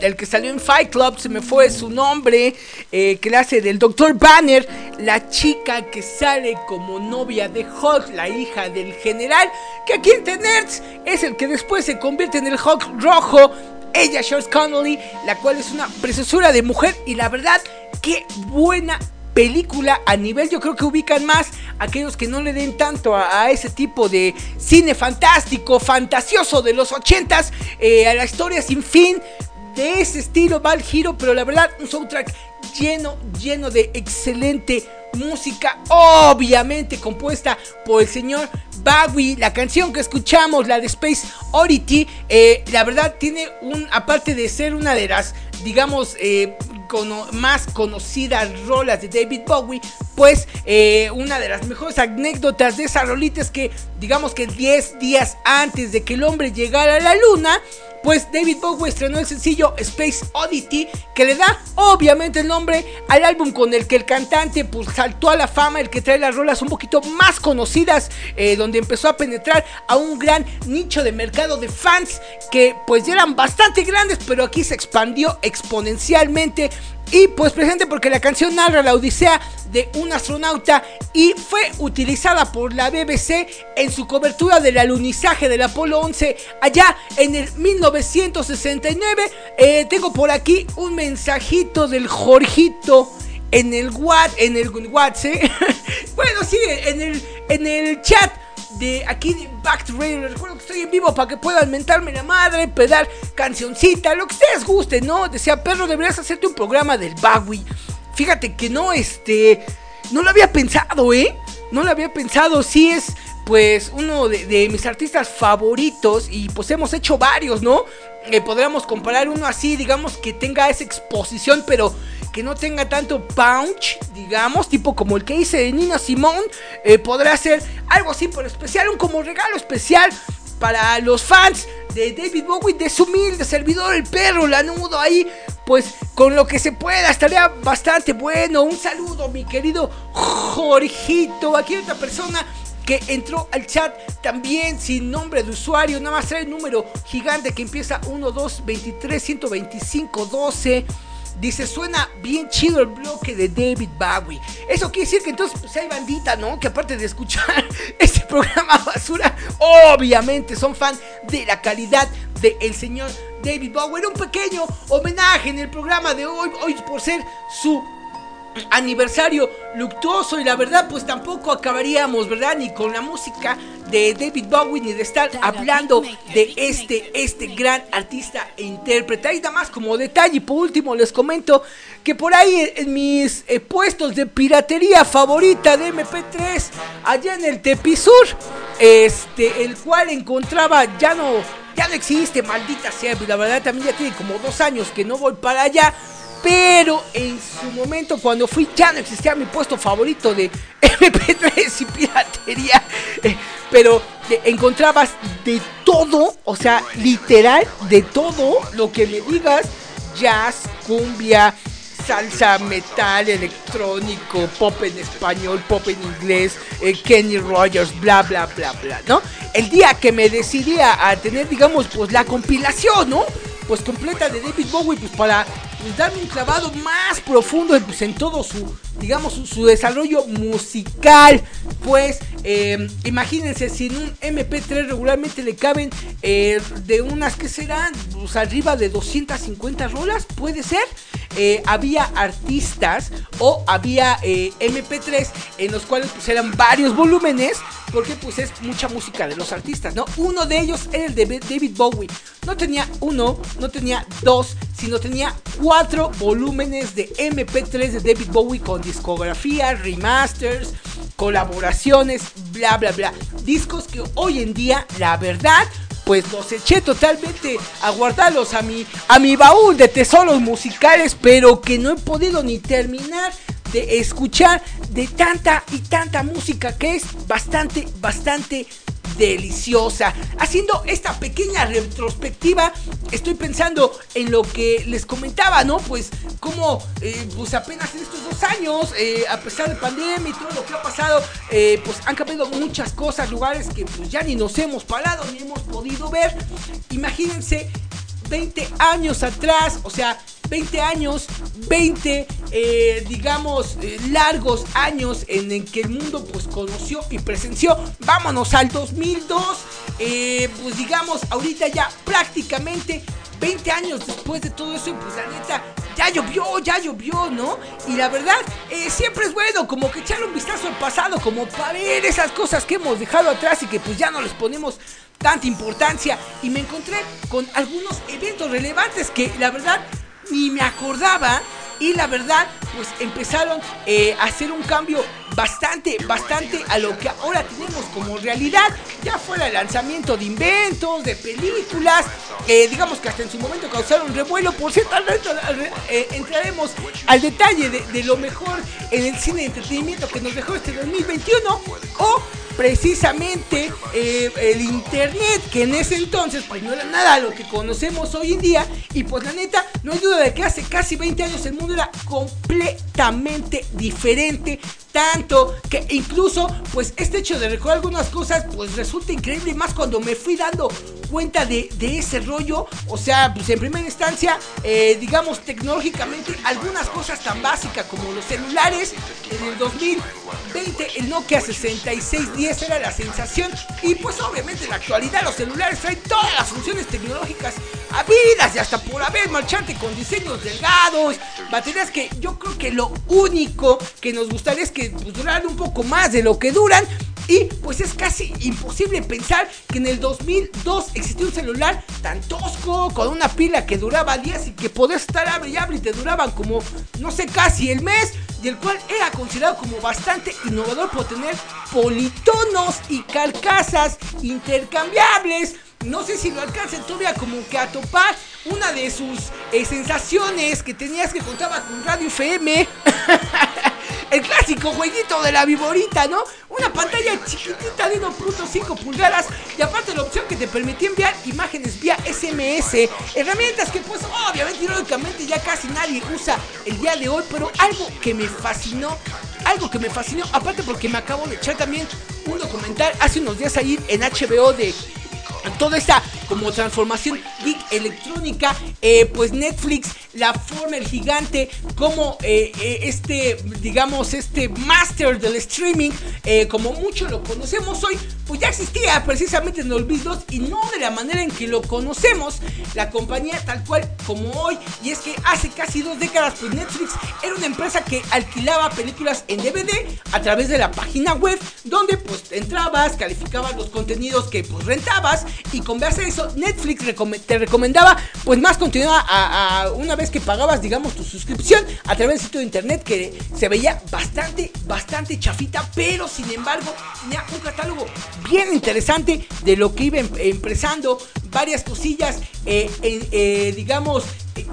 el que salió en Fight Club, se me fue su nombre, eh, que hace del Dr. Banner, la chica que sale como novia de Hulk, la hija del general, que aquí en The Nerds es el que después se convierte en el Hulk rojo. Ella, Charles Connolly, la cual es una preciosura de mujer y la verdad, qué buena película a nivel yo creo que ubican más aquellos que no le den tanto a, ese tipo de cine fantástico, fantasioso de los ochentas, eh, a la historia sin fin. De ese estilo va el giro, pero la verdad, un soundtrack lleno, lleno de excelente música, obviamente compuesta por el señor Bowie. La canción que escuchamos, la de Space Oddity, eh, la verdad tiene un, aparte de ser una de las, digamos, eh, cono- más conocidas rolas de David Bowie, pues eh, una de las mejores anécdotas de esa rolita es que, digamos que 10 días antes de que el hombre llegara a la luna, pues David Bowie estrenó el sencillo Space Oddity, que le da obviamente el nombre al álbum con el que el cantante pues saltó a la fama, el que trae las rolas un poquito más conocidas, eh, donde empezó a penetrar a un gran nicho de mercado de fans que pues ya eran bastante grandes, pero aquí se expandió exponencialmente y pues presente porque la canción narra la odisea de un astronauta y fue utilizada por la BBC en su cobertura del alunizaje del Apolo 11 allá en el 1969. Eh, tengo por aquí un mensajito del Jorgito en el WhatsApp. bueno, sí, en el en el chat de aquí de Back Radio. Les recuerdo que estoy en vivo para que puedan mentarme la madre, pedar cancioncita, lo que ustedes gusten, ¿no? Decía, perro, deberías hacerte un programa del Bowie. Fíjate que no, este, no lo había pensado, ¿eh? No lo había pensado, sí es, pues, uno de, de mis artistas favoritos y pues hemos hecho varios, ¿no? Eh, podríamos comparar uno así, digamos, que tenga esa exposición, pero que no tenga tanto punch, digamos, tipo como el que hice de Nina Simón, eh, podrá ser algo así por especial, un como regalo especial para los fans de David Bowie, de su humilde servidor, el perro lanudo ahí, pues con lo que se pueda, estaría bastante bueno. Un saludo, mi querido Jorgito, aquí hay otra persona que entró al chat también sin nombre de usuario, nada más trae el número gigante que empieza 1, 2, 23, 125, 12. Dice, suena bien chido el bloque de David Bowie. Eso quiere decir que entonces pues, hay bandita, ¿no? Que aparte de escuchar este programa basura, obviamente son fan de la calidad del señor David Bowie. Un pequeño homenaje en el programa de hoy, hoy por ser su aniversario luctuoso y la verdad pues tampoco acabaríamos, ¿verdad? Ni con la música de David Bowie ni de estar hablando de este, este gran artista e intérprete. Ahí nada más como detalle y por último les comento que por ahí en, mis eh, puestos de piratería favorita de MP3 allá en el Tepisur, este, el cual encontraba ya no, ya no existe, maldita sea, y la verdad también ya tiene como dos años que no voy para allá. Pero en su momento, cuando fui, ya no existía mi puesto favorito de MP3 y piratería. Eh, pero eh, encontrabas de todo, o sea, literal, de todo lo que me digas: jazz, cumbia, salsa, metal, electrónico, pop en español, pop en inglés, eh, Kenny Rogers, bla, bla, bla, bla, ¿no? El día que me decidí a a tener, digamos, pues la compilación, ¿no? Pues completa de David Bowie, pues para darme un clavado más profundo pues, en todo su, digamos, su desarrollo musical. Pues eh, imagínense, si en un MP3 regularmente le caben eh, de unas que serán, pues arriba de 250 rolas, puede ser. Eh, había artistas o había eh, MP3 en los cuales pues eran varios volúmenes, porque pues es mucha música de los artistas, ¿no? Uno de ellos era el de David Bowie. No tenía uno, no tenía dos, sino tenía cuatro volúmenes de MP3 de David Bowie con discografía, remasters, colaboraciones, bla, bla, bla. Discos que hoy en día, la verdad, pues los eché totalmente a guardarlos a mi, a mi baúl de tesoros musicales, pero que no he podido ni terminar de escuchar de tanta y tanta música que es bastante, bastante deliciosa. Haciendo esta pequeña retrospectiva, estoy pensando en lo que les comentaba, ¿no? Pues como, eh, pues apenas en estos dos años, eh, a pesar de pandemia y todo lo que ha pasado, eh, pues han cambiado muchas cosas, lugares que pues ya ni nos hemos parado ni hemos podido ver. Imagínense 20 años atrás, o sea, 20 años, 20, eh, digamos, eh, largos años en el que el mundo pues conoció y presenció. Vámonos al 2002, eh, pues digamos, ahorita ya prácticamente 20 años después de todo eso, pues la neta, ya llovió, ya llovió, ¿no? Y la verdad, eh, siempre es bueno como que echarle un vistazo al pasado, como para ver esas cosas que hemos dejado atrás y que pues ya no les ponemos tanta importancia. Y me encontré con algunos eventos relevantes que la verdad ni me acordaba. Y la verdad, pues empezaron eh, a hacer un cambio bastante, bastante a lo que ahora tenemos como realidad. Ya fuera el lanzamiento de inventos, de películas, eh, digamos que hasta en su momento causaron revuelo. Por cierto, eh, entraremos al detalle de, de lo mejor en el cine de entretenimiento que nos dejó este 2021. O precisamente eh, el internet, que en ese entonces pues no era nada lo que conocemos hoy en día. Y pues la neta, no hay duda de que hace casi 20 años el mundo era completamente diferente. Tanto que incluso pues este hecho de recordar algunas cosas pues resulta increíble. Más cuando me fui dando cuenta de, de ese rollo. O sea, pues en primera instancia, eh, digamos tecnológicamente, algunas cosas tan básicas como los celulares. En el 2020 el Nokia 6610 era la sensación. Y pues obviamente en la actualidad los celulares traen todas las funciones tecnológicas habidas y hasta por haber marchante con diseños delgados, baterías que yo creo que lo único que nos gustaría es que pues, duraran un poco más de lo que duran. Y pues es casi imposible pensar que en el 2002 existió un celular tan tosco, con una pila que duraba días y que podía estar abre y abre y te duraban como, no sé, casi el mes, y el cual era considerado como bastante innovador por tener politonos y carcasas intercambiables. No sé si lo alcancen todavía como que a topar una de sus eh, sensaciones que tenías que contaba con Radio FM. El clásico jueguito de la viborita, ¿no? Una pantalla chiquitita de 1.5 pulgadas y aparte la opción que te permitía enviar imágenes vía SMS. Herramientas que pues obviamente irónicamente ya casi nadie usa el día de hoy, pero algo que me fascinó, algo que me fascinó, aparte porque me acabo de echar también un documental hace unos días ahí en HBO de toda esta como transformación geek electrónica, eh, pues Netflix, la forma el gigante, como eh, eh, este, digamos, este master del streaming, como mucho lo conocemos hoy, pues ya existía precisamente en Olvid 2 y no de la manera en que lo conocemos, la compañía tal cual como hoy, y es que hace casi dos décadas, pues Netflix era una empresa que alquilaba películas en DVD a través de la página web, donde pues entrabas, calificabas los contenidos que pues rentabas y con base a eso Netflix te recomendaba pues más contenido a, una vez que pagabas digamos tu suscripción a través del sitio de internet que se veía bastante bastante chafita pero sin embargo tenía un catálogo bien interesante de lo que iba em- empezando varias cosillas eh, eh, digamos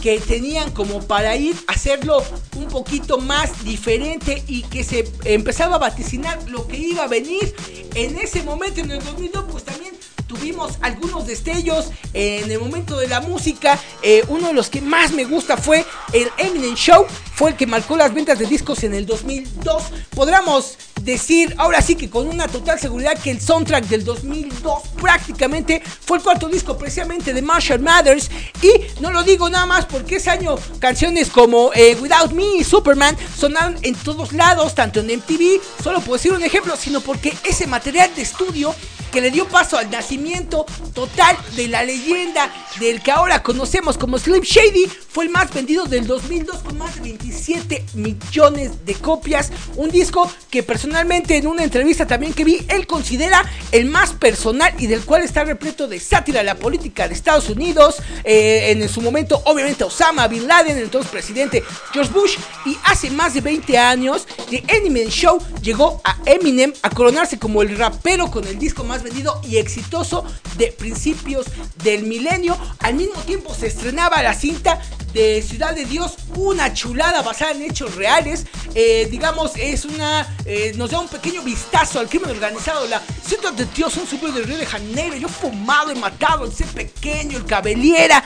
que tenían como para ir a hacerlo un poquito más diferente y que se empezaba a vaticinar lo que iba a venir en ese momento en el 2002 pues también tuvimos algunos destellos en el momento de la música. Eh, uno de los que más me gusta fue el Eminem Show. Fue el que marcó las ventas de discos en el 2002. Podríamos decir ahora sí que con una total seguridad que el soundtrack del 2002 prácticamente fue el cuarto disco precisamente de Marshall Mathers. Y no lo digo nada más porque ese año canciones como eh, Without Me y Superman sonaron en todos lados, tanto en MTV, solo puedo decir un ejemplo, sino porque ese material de estudio que le dio paso al nacimiento total de la leyenda del que ahora conocemos como Slim Shady, fue el más vendido del 2002 con más de 27 millones de copias. Un disco que personalmente en una entrevista también que vi, él considera el más personal y del cual está repleto de sátira a la política de Estados Unidos. eh, en su momento, obviamente, Osama Bin Laden, entonces presidente George Bush. Y hace más de 20 años, The Eminem Show llegó a Eminem a coronarse como el rapero con el disco más vendido y exitoso de principios del milenio. Al mismo tiempo se estrenaba la cinta de Ciudad de Dios, una chulada basada en hechos reales. Eh, digamos, es una. eh, nos da un pequeño vistazo al crimen organizado. La Ciudad de Dios, un suburbio de Río de Janeiro. Yo fumado y matado, el ser pequeño, el cabellera.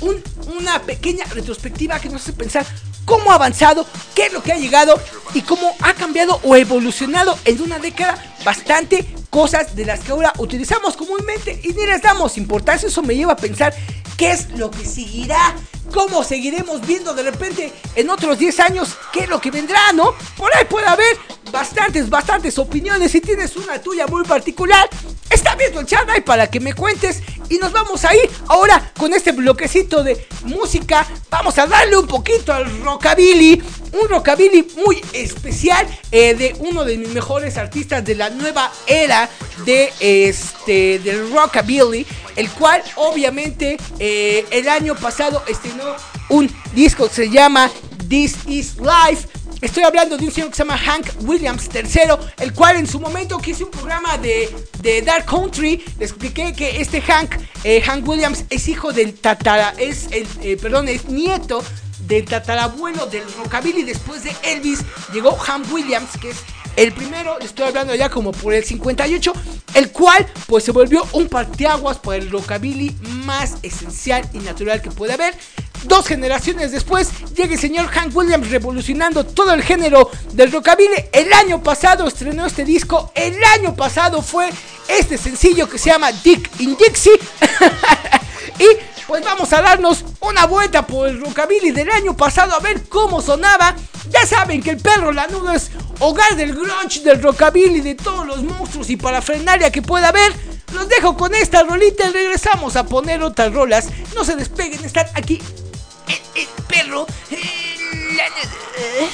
Un- una pequeña retrospectiva que nos hace pensar cómo ha avanzado, qué es lo que ha llegado y cómo ha cambiado o evolucionado en una década bastante cosas de las que ahora utilizamos comúnmente y ni les damos importancia. Eso me lleva a pensar qué es lo que seguirá, cómo seguiremos viendo de repente en otros 10 años qué es lo que vendrá, ¿no? Por ahí puede haber bastantes, bastantes opiniones. Si tienes una tuya muy particular, está abierto el chat ahí para que me cuentes y nos vamos a ir ahora con este bloquecito de música. Vamos a darle un poquito al rockabilly, un rockabilly muy especial eh, de uno de mis mejores artistas de la nueva era de este del rockabilly, el cual obviamente eh, el año pasado estrenó un disco que se llama This Is Life. Estoy hablando de un señor que se llama Hank Williams III, el cual en su momento que hice un programa de, de Dark Country, le expliqué que este Hank, eh, Hank Williams, es hijo del tatara, es el, eh, perdón, es nieto del tatarabuelo del rockabilly. Después de Elvis llegó Hank Williams, que es el primero, estoy hablando ya como por el 58, el cual pues se volvió un parteaguas por el rockabilly más esencial y natural que puede haber. Dos generaciones después llega el señor Hank Williams revolucionando todo el género del rockabilly. El año pasado estrenó este disco. El año pasado fue este sencillo que se llama Dick in Dixie. y pues vamos a darnos una vuelta por el rockabilly del año pasado a ver cómo sonaba. Ya saben que el perro lanudo es hogar del grunge, del rockabilly, de todos los monstruos y parafernalia que pueda haber. Los dejo con esta rolita y regresamos a poner otras rolas. No se despeguen, están aquí el, el perro. eh,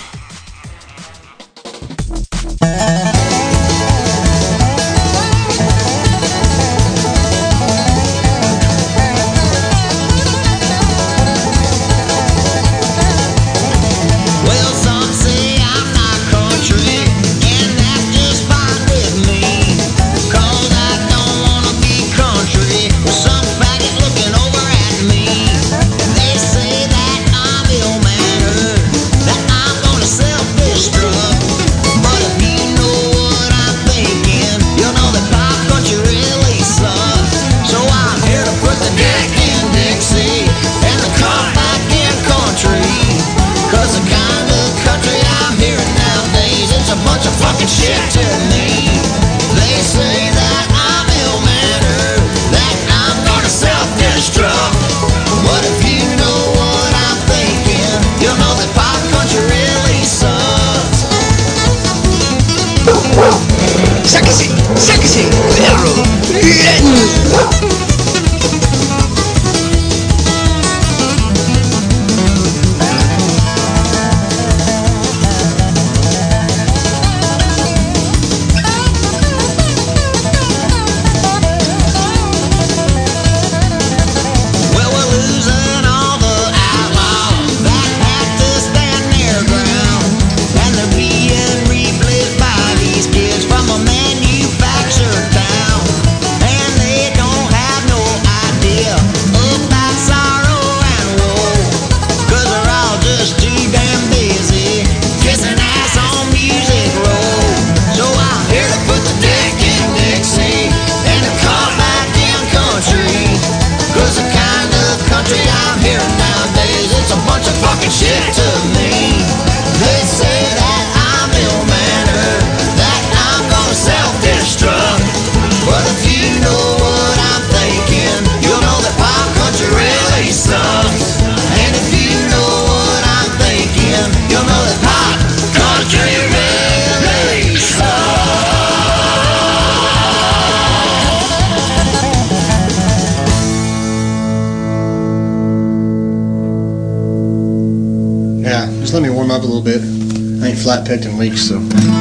picked in weeks. So.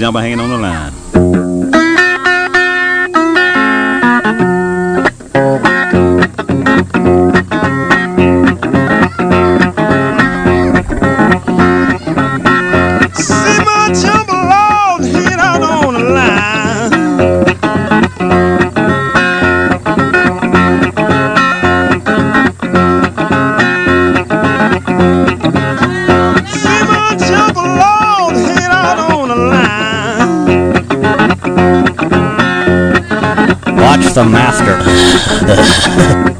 Diabo Reina no Lar. the master.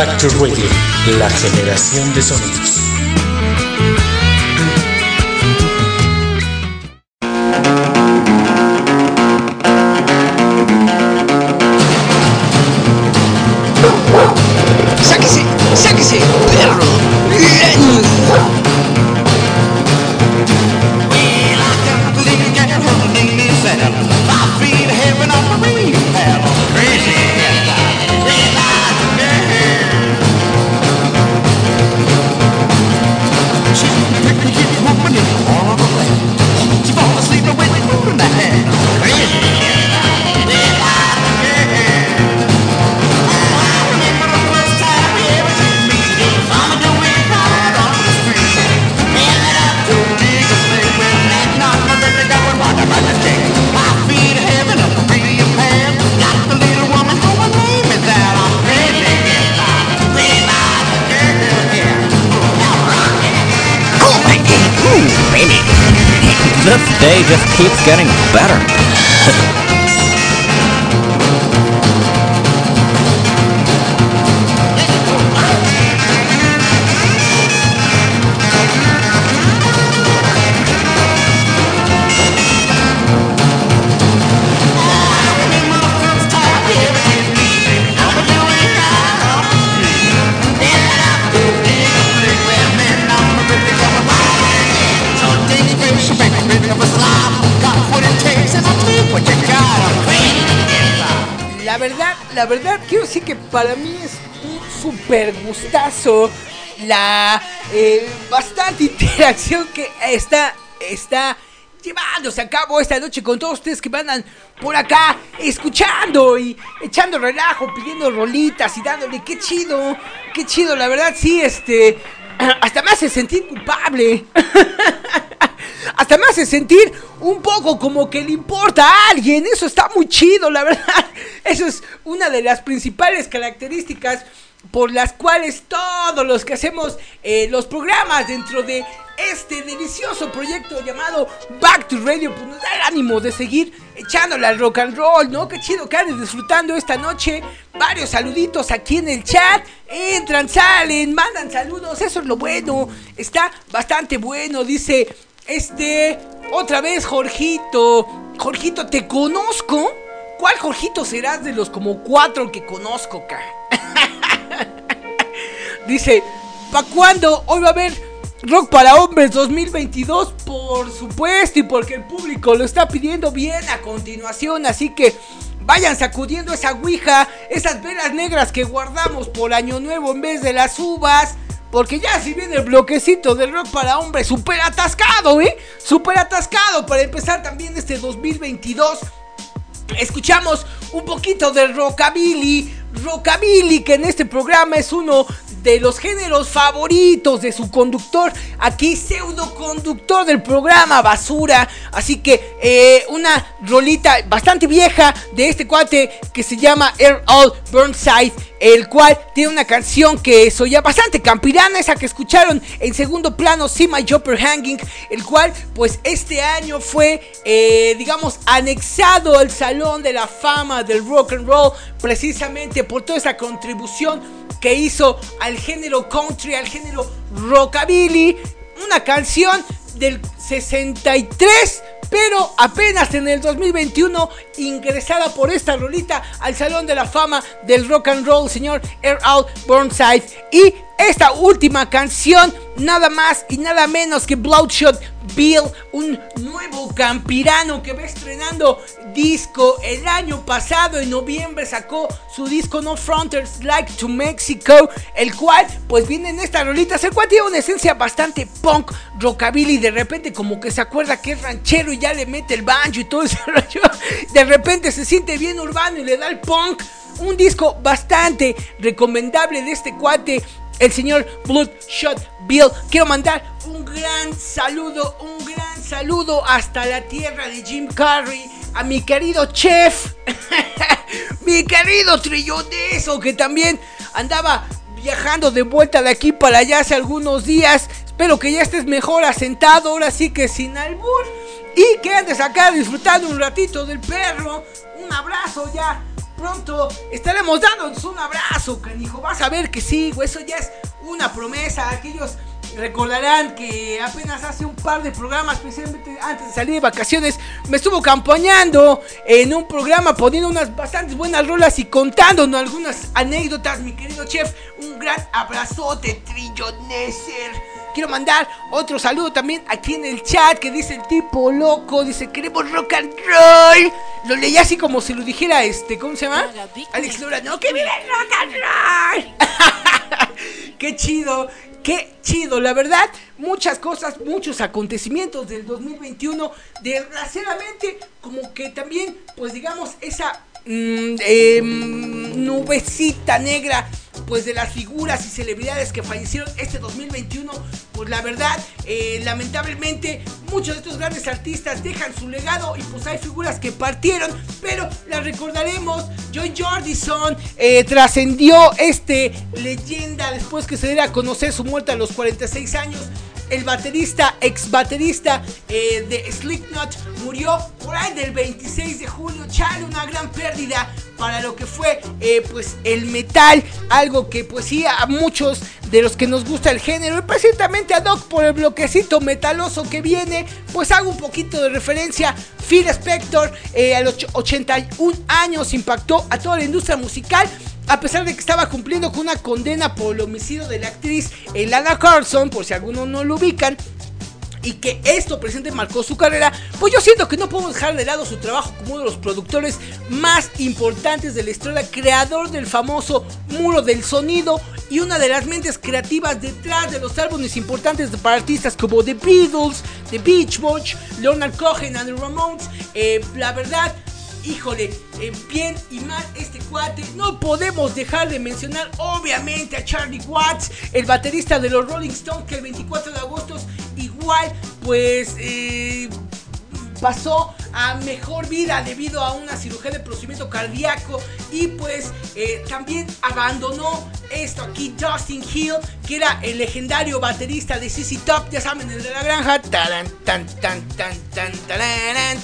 Back to la generación de sonidos. Gustazo la eh, bastante interacción que está, está llevándose a cabo esta noche con todos ustedes que van por acá escuchando y echando relajo, pidiendo rolitas y dándole, qué chido, qué chido, la verdad sí, este, hasta me hace sentir culpable. Hasta me hace sentir un poco como que le importa a alguien. Eso está muy chido, la verdad. Eso es una de las principales características por las cuales todos los que hacemos eh, los programas dentro de este delicioso proyecto llamado Back to Radio, pues nos da el ánimo de seguir echándole al rock and roll, ¿no? Qué chido que andes disfrutando esta noche. Varios saluditos aquí en el chat. Entran, salen, mandan saludos. Eso es lo bueno. Está bastante bueno. Dice, este, otra vez Jorgito. Jorgito, ¿te conozco? ¿Cuál Jorgito serás de los como cuatro que conozco acá? Dice, ¿pa' cuándo? Hoy va a haber Rock para Hombres 2022, por supuesto, y porque el público lo está pidiendo bien a continuación, así que vayan sacudiendo esa ouija, esas velas negras que guardamos por Año Nuevo en vez de las uvas. Porque ya si viene el bloquecito del rock para hombres, súper atascado, ¿eh? Súper atascado para empezar también este 2022. Escuchamos un poquito del rockabilly, rockabilly que en este programa es uno de los géneros favoritos de su conductor, aquí pseudo conductor del programa Basura, así que eh, una rolita bastante vieja de este cuate que se llama All Burnside, el cual tiene una canción que soy ya bastante campirana, esa que escucharon en segundo plano, See My Jumper Hanging, el cual pues este año fue, eh, digamos, anexado al Salón de la Fama del Rock and Roll, precisamente por toda esa contribución que hizo al género country, al género rockabilly, una canción del 63, pero apenas en el 2021 ingresada por esta rolita al Salón de la Fama del Rock and Roll, señor Air Burnside. Y esta última canción, nada más y nada menos que Bloodshot Bill, un nuevo campirano que va estrenando disco. El año pasado, en noviembre sacó su disco No Fronters Like to Mexico, el cual pues viene en esta rolita, el cual tiene una esencia bastante punk, rockabilly, de repente como que se acuerda que es ranchero y ya le mete el banjo y todo ese rollo, de repente se siente bien urbano y le da el punk, un disco bastante recomendable de este cuate el señor Bloodshot Bill. Quiero mandar un gran saludo, un gran saludo hasta la tierra de Jim Carrey, a mi querido chef, mi querido trilloneso que también andaba viajando de vuelta de aquí para allá hace algunos días. Espero que ya estés mejor asentado, ahora sí que sin albur. Y que andes acá disfrutando un ratito del perro. Un abrazo ya pronto estaremos dándonos un abrazo, canijo. Vas a ver que sí, eso ya es una promesa. Aquellos recordarán que apenas hace un par de programas, especialmente antes de salir de vacaciones, me estuvo acompañando en un programa poniendo unas bastantes buenas rolas y contándonos algunas anécdotas, mi querido chef. Un gran abrazote, Trilloneser. Quiero mandar otro saludo también aquí en el chat que dice el tipo loco, dice queremos rock and roll. Lo leí así como si lo dijera este, ¿cómo se llama? Alex Lora, no, que vive el rock and roll. Qué chido, qué chido, la verdad, muchas cosas, muchos acontecimientos del 2021, desgraciadamente, como que también, pues digamos, esa mm, mm, nubecita negra pues de las figuras y celebridades que fallecieron este 2021 pues la verdad eh, lamentablemente muchos de estos grandes artistas dejan su legado y pues hay figuras que partieron pero las recordaremos. Joy Jordison eh, trascendió este leyenda después que se diera a conocer su muerte a los 46 años el baterista, ex baterista eh, de Slipknot, murió por ahí del 26 de julio. Chale, una gran pérdida para lo que fue eh, pues el metal, algo que pues sí a muchos de los que nos gusta el género y precisamente a Doc por el bloquecito metaloso que viene, pues hago un poquito de referencia. Phil Spector eh, a los 81 años impactó a toda la industria musical. A pesar de que estaba cumpliendo con una condena por el homicidio de la actriz Elana Carlson, por si algunos no lo ubican, y que esto presente marcó su carrera, pues yo siento que no podemos dejar de lado su trabajo como uno de los productores más importantes de la historia, creador del famoso muro del sonido y una de las mentes creativas detrás de los álbumes importantes para artistas como The Beatles, The Beach Boys, Leonard Cohen and the Ramones. Eh, la verdad, híjole, eh, bien y mal este cuate. No podemos dejar de mencionar obviamente a Charlie Watts, el baterista de los Rolling Stones, que el 24 de agosto igual pues eh, pasó a mejor vida debido a una cirugía de procedimiento cardíaco y pues eh, también abandonó esto aquí Dustin Hill que era el legendario baterista de CC Top ya saben el de la granja tan tan tan tan taran,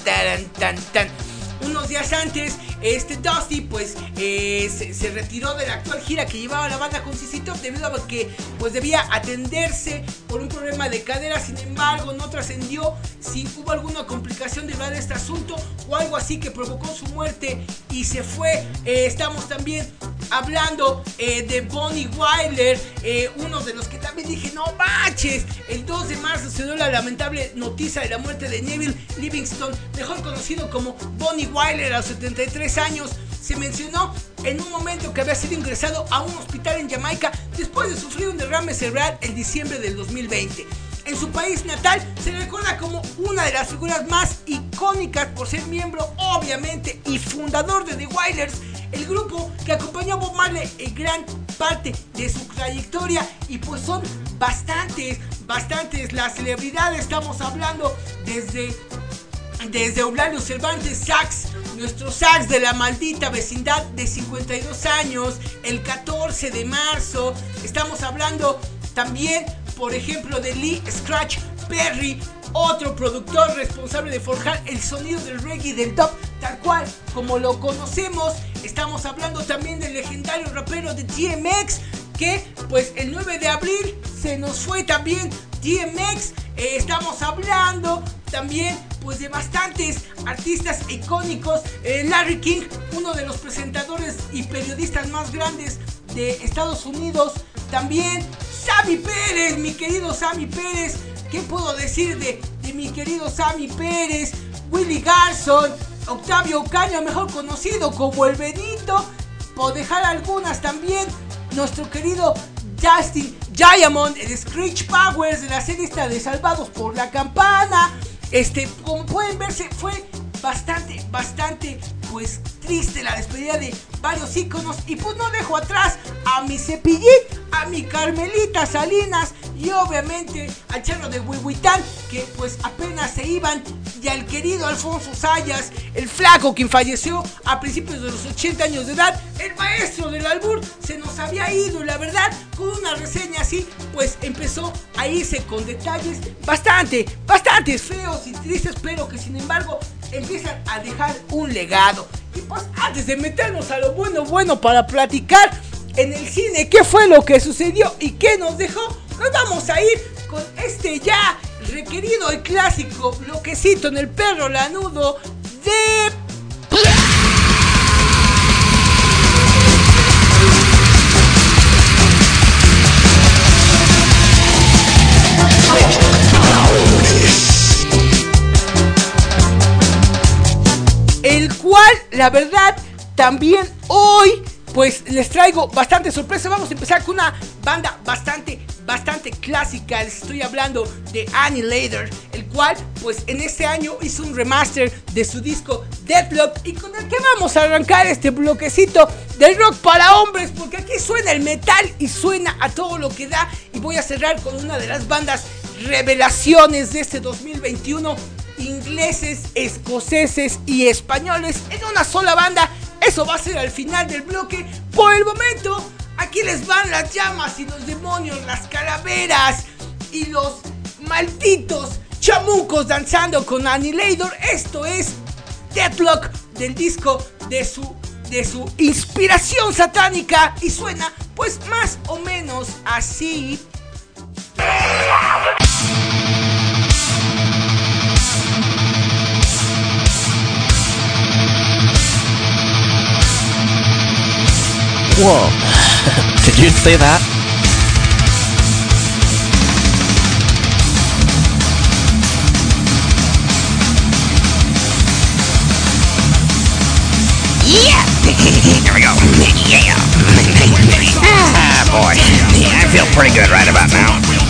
tan tan unos días antes, este Dusty pues eh, se, retiró de la actual gira que llevaba la banda con CC debido a que pues debía atenderse por un problema de cadera, sin embargo no trascendió si hubo alguna complicación derivada de este asunto o algo así que provocó su muerte y se fue. Eh, estamos también hablando eh, de Bonnie eh, uno de los que también dije, no manches, el 2 de marzo se dio la lamentable noticia de la muerte de Neville Livingston, mejor conocido como Bonnie Wyler a los 73 años. Se mencionó en un momento que había sido ingresado a un hospital en Jamaica después de sufrir un derrame cerebral en diciembre del 2020. En su país natal se recuerda como una de las figuras más icónicas por ser miembro, obviamente, y fundador de The Wailers, el grupo que acompañó a Bob Marley en gran parte de su trayectoria y pues son bastantes, bastantes las celebridades, estamos hablando desde desde Eulalio Cervantes Sax, nuestro sax de la maldita vecindad de 52 años, el 14 de marzo. Estamos hablando también, por ejemplo, de Lee Scratch Perry, otro productor responsable de forjar el sonido del reggae del dub, tal cual como lo conocemos. Estamos hablando también del legendario rapero de DMX, que pues el 9 de abril se nos fue también DMX. Eh, estamos hablando también pues de bastantes artistas icónicos. Eh, Larry King, uno de los presentadores y periodistas más grandes de Estados Unidos. También Sammy Pérez, mi querido Sammy Pérez. ¿Qué puedo decir de, mi querido Sammy Pérez? Willy Garson, Octavio Caña, mejor conocido como el Benito. Por dejar algunas también. Nuestro querido Justin Diamond, el Screech Powers de la serie esta de Salvados por la Campana. Este, como pueden verse, fue bastante, bastante, pues triste la despedida de varios íconos. Y pues no dejo atrás a mi Cepillín, a mi Carmelita Salinas y obviamente al Charro de Huihuitán, que pues apenas se iban. Y al querido Alfonso Sayas, el flaco quien falleció a principios de los 80 años de edad, el maestro del albur, se nos había ido. La verdad, con una reseña así, pues empezó a irse con detalles bastante, bastante feos y tristes, pero que sin embargo empiezan a dejar un legado. Y pues antes de meternos a lo bueno, bueno para platicar en el cine qué fue lo que sucedió y qué nos dejó, nos vamos a ir con este ya requerido y clásico bloquecito en el perro lanudo de... la verdad también hoy pues les traigo bastante sorpresa. Vamos a empezar con una banda bastante, bastante clásica. Les estoy hablando de Annihilator, el cual pues en este año hizo un remaster de su disco Deadlock y con el que vamos a arrancar este bloquecito del rock para hombres porque aquí suena el metal y suena a todo lo que da y voy a cerrar con una de las bandas revelaciones de este 2021 ingleses, escoceses y españoles en una sola banda. Eso va a ser al final del bloque. Por el momento, aquí les van las llamas y los demonios, las calaveras y los malditos chamucos danzando con Annihilator. Esto es Deadlock del disco de su de su inspiración satánica y suena pues más o menos así. Whoa. Did you say that? Yeah! Here we go. Yeah! ah, boy. Yeah, I feel pretty good right about now.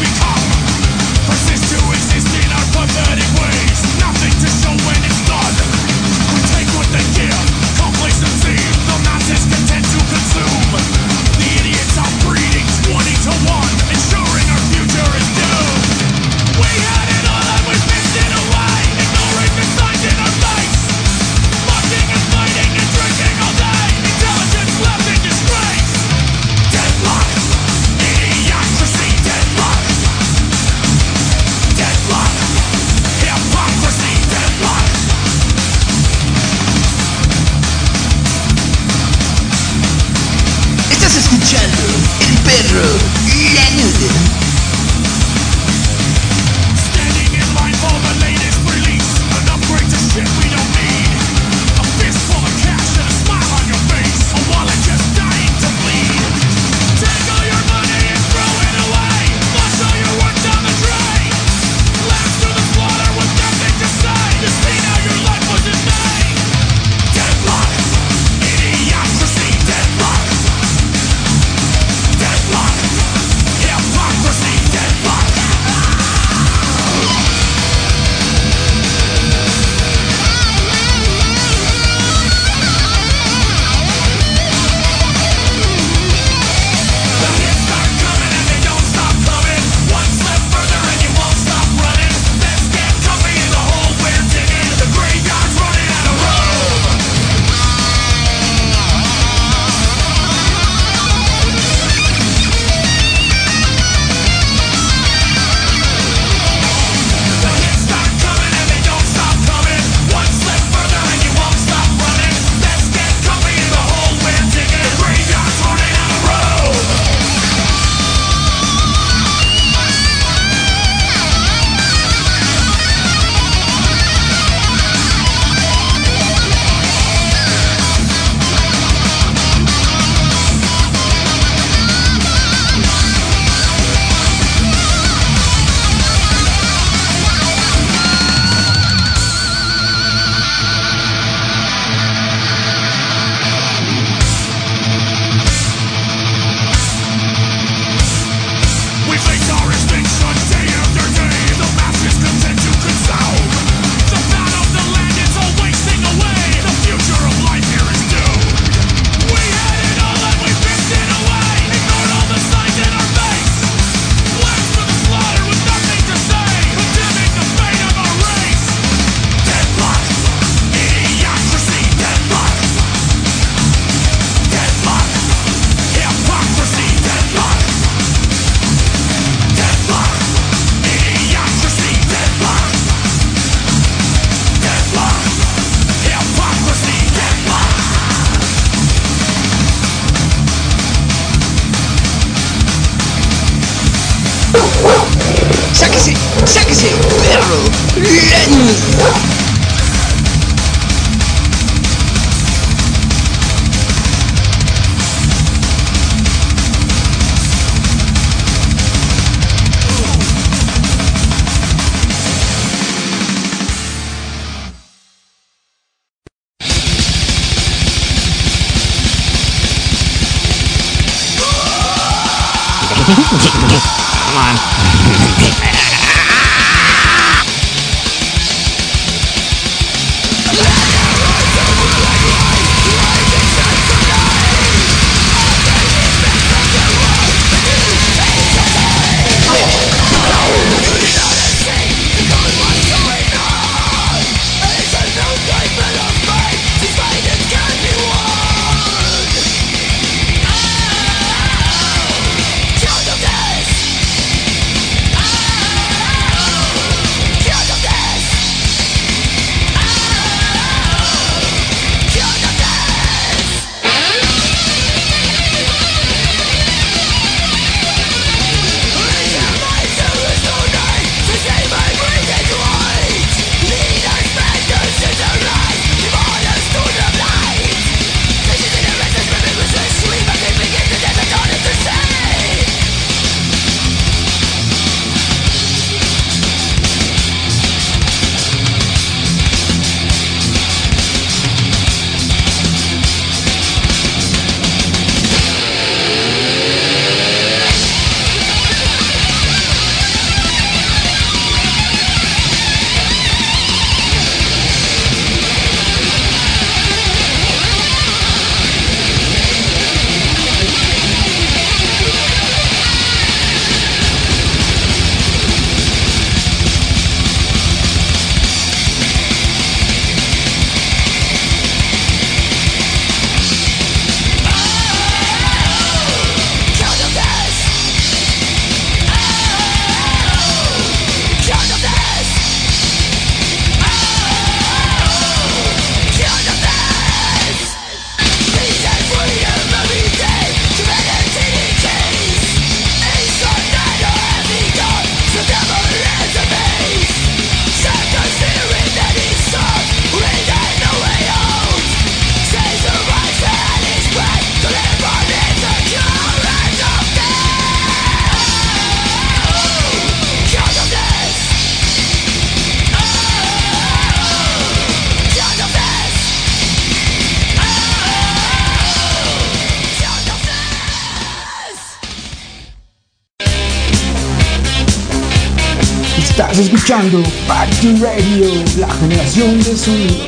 Estás escuchando Back to Radio, la generación de sonido.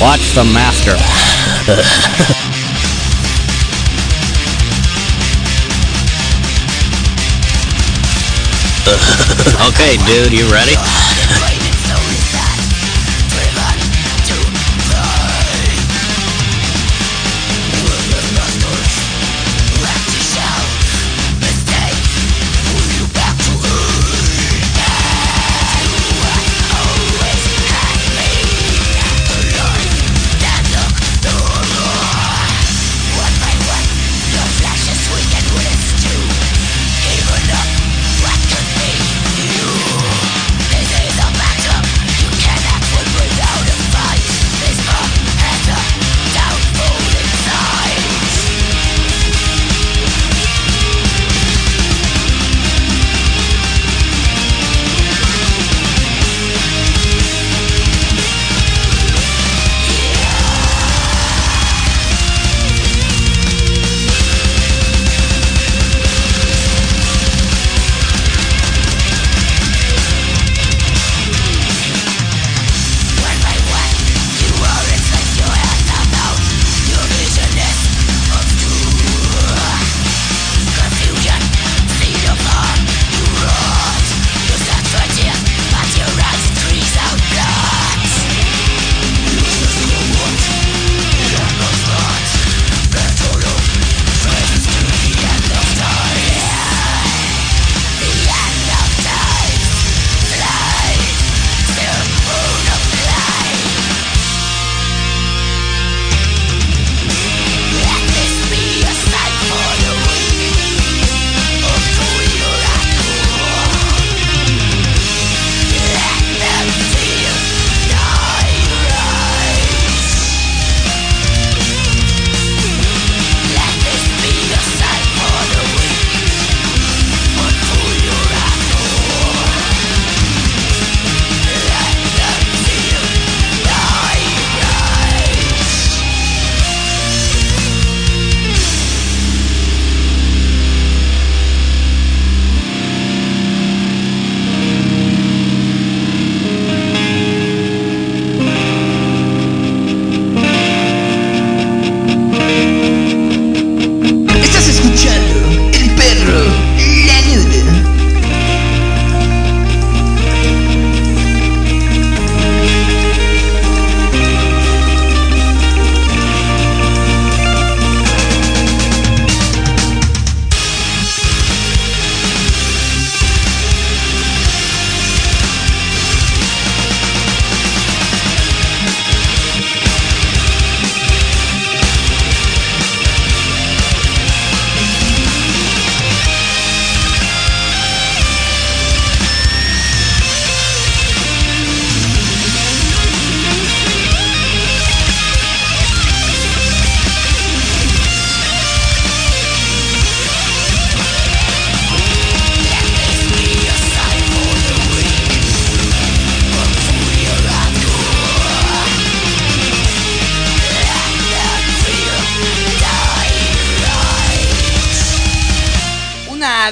Watch the master. okay, dude, you ready?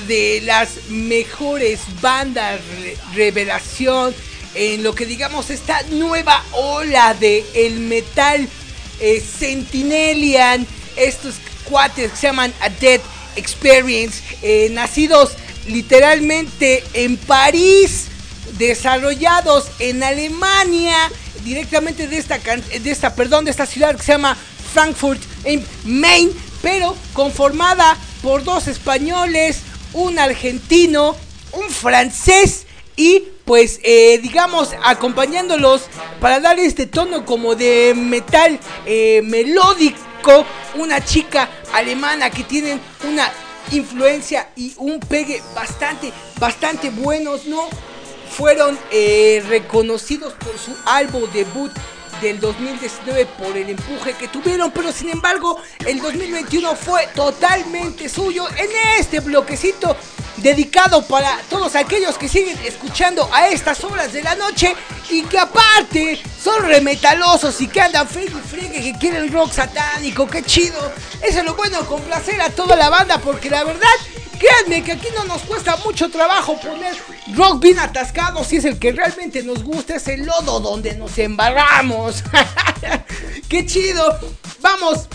De las mejores bandas re- revelación en lo que digamos esta nueva ola de el metal eh, Sentinelian, estos cuates que se llaman A Dead Experience, eh, nacidos literalmente en París, desarrollados en Alemania, directamente de esta, de esta, perdón, de esta ciudad que se llama Frankfurt en Main, pero conformada por dos españoles, un argentino, un francés y pues eh, digamos acompañándolos para dar este tono como de metal eh, melódico, una chica alemana que tienen una influencia y un pegue bastante, bastante buenos, ¿no? Fueron eh, reconocidos por su álbum debut del 2019 por el empuje que tuvieron, pero sin embargo el 2021 fue totalmente suyo. En este bloquecito dedicado para todos aquellos que siguen escuchando a estas horas de la noche y que aparte son remetalosos y que andan fregue y fregue, que quieren rock satánico, qué chido. Eso es lo bueno, complacer a toda la banda porque la verdad, créanme que aquí no nos cuesta mucho trabajo poner rock bien atascado si es el que realmente nos gusta, es el lodo donde nos embarramos. qué chido. Vamos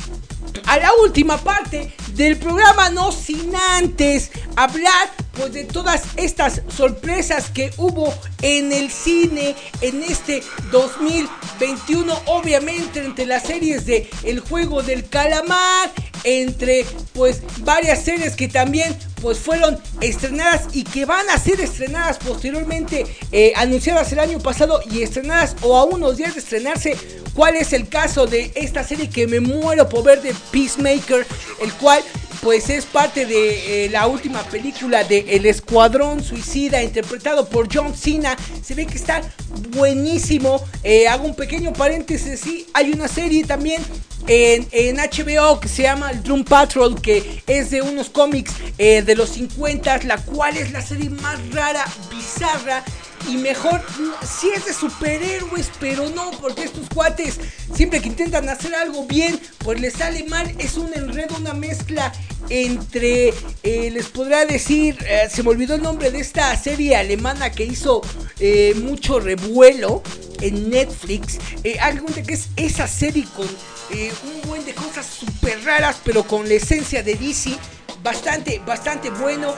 a la última parte del programa, no sin antes hablar pues de todas estas sorpresas que hubo en el cine en este 2021, obviamente entre las series de El juego del calamar, entre pues varias series que también pues fueron estrenadas y que van a ser estrenadas posteriormente, eh, anunciadas el año pasado y estrenadas o a unos días de estrenarse. ¿Cuál es el caso de esta serie que me muero por ver de Peacemaker? El cual pues es parte de eh, la última película de El Escuadrón Suicida interpretado por John Cena. Se ve que está buenísimo. Eh, hago un pequeño paréntesis, sí, hay una serie también en, en HBO que se llama Doom Patrol, que es de unos cómics eh, de los 50, la cual es la serie más rara, bizarra y mejor si es de superhéroes, pero no, porque estos cuates siempre que intentan hacer algo bien, pues les sale mal. Es un enredo, una mezcla entre, eh, les podrá decir, eh, se me olvidó el nombre de esta serie alemana que hizo eh, mucho revuelo en Netflix. Algo de que es esa serie con un buen de cosas súper raras, pero con la esencia de DC. Bastante, bastante bueno.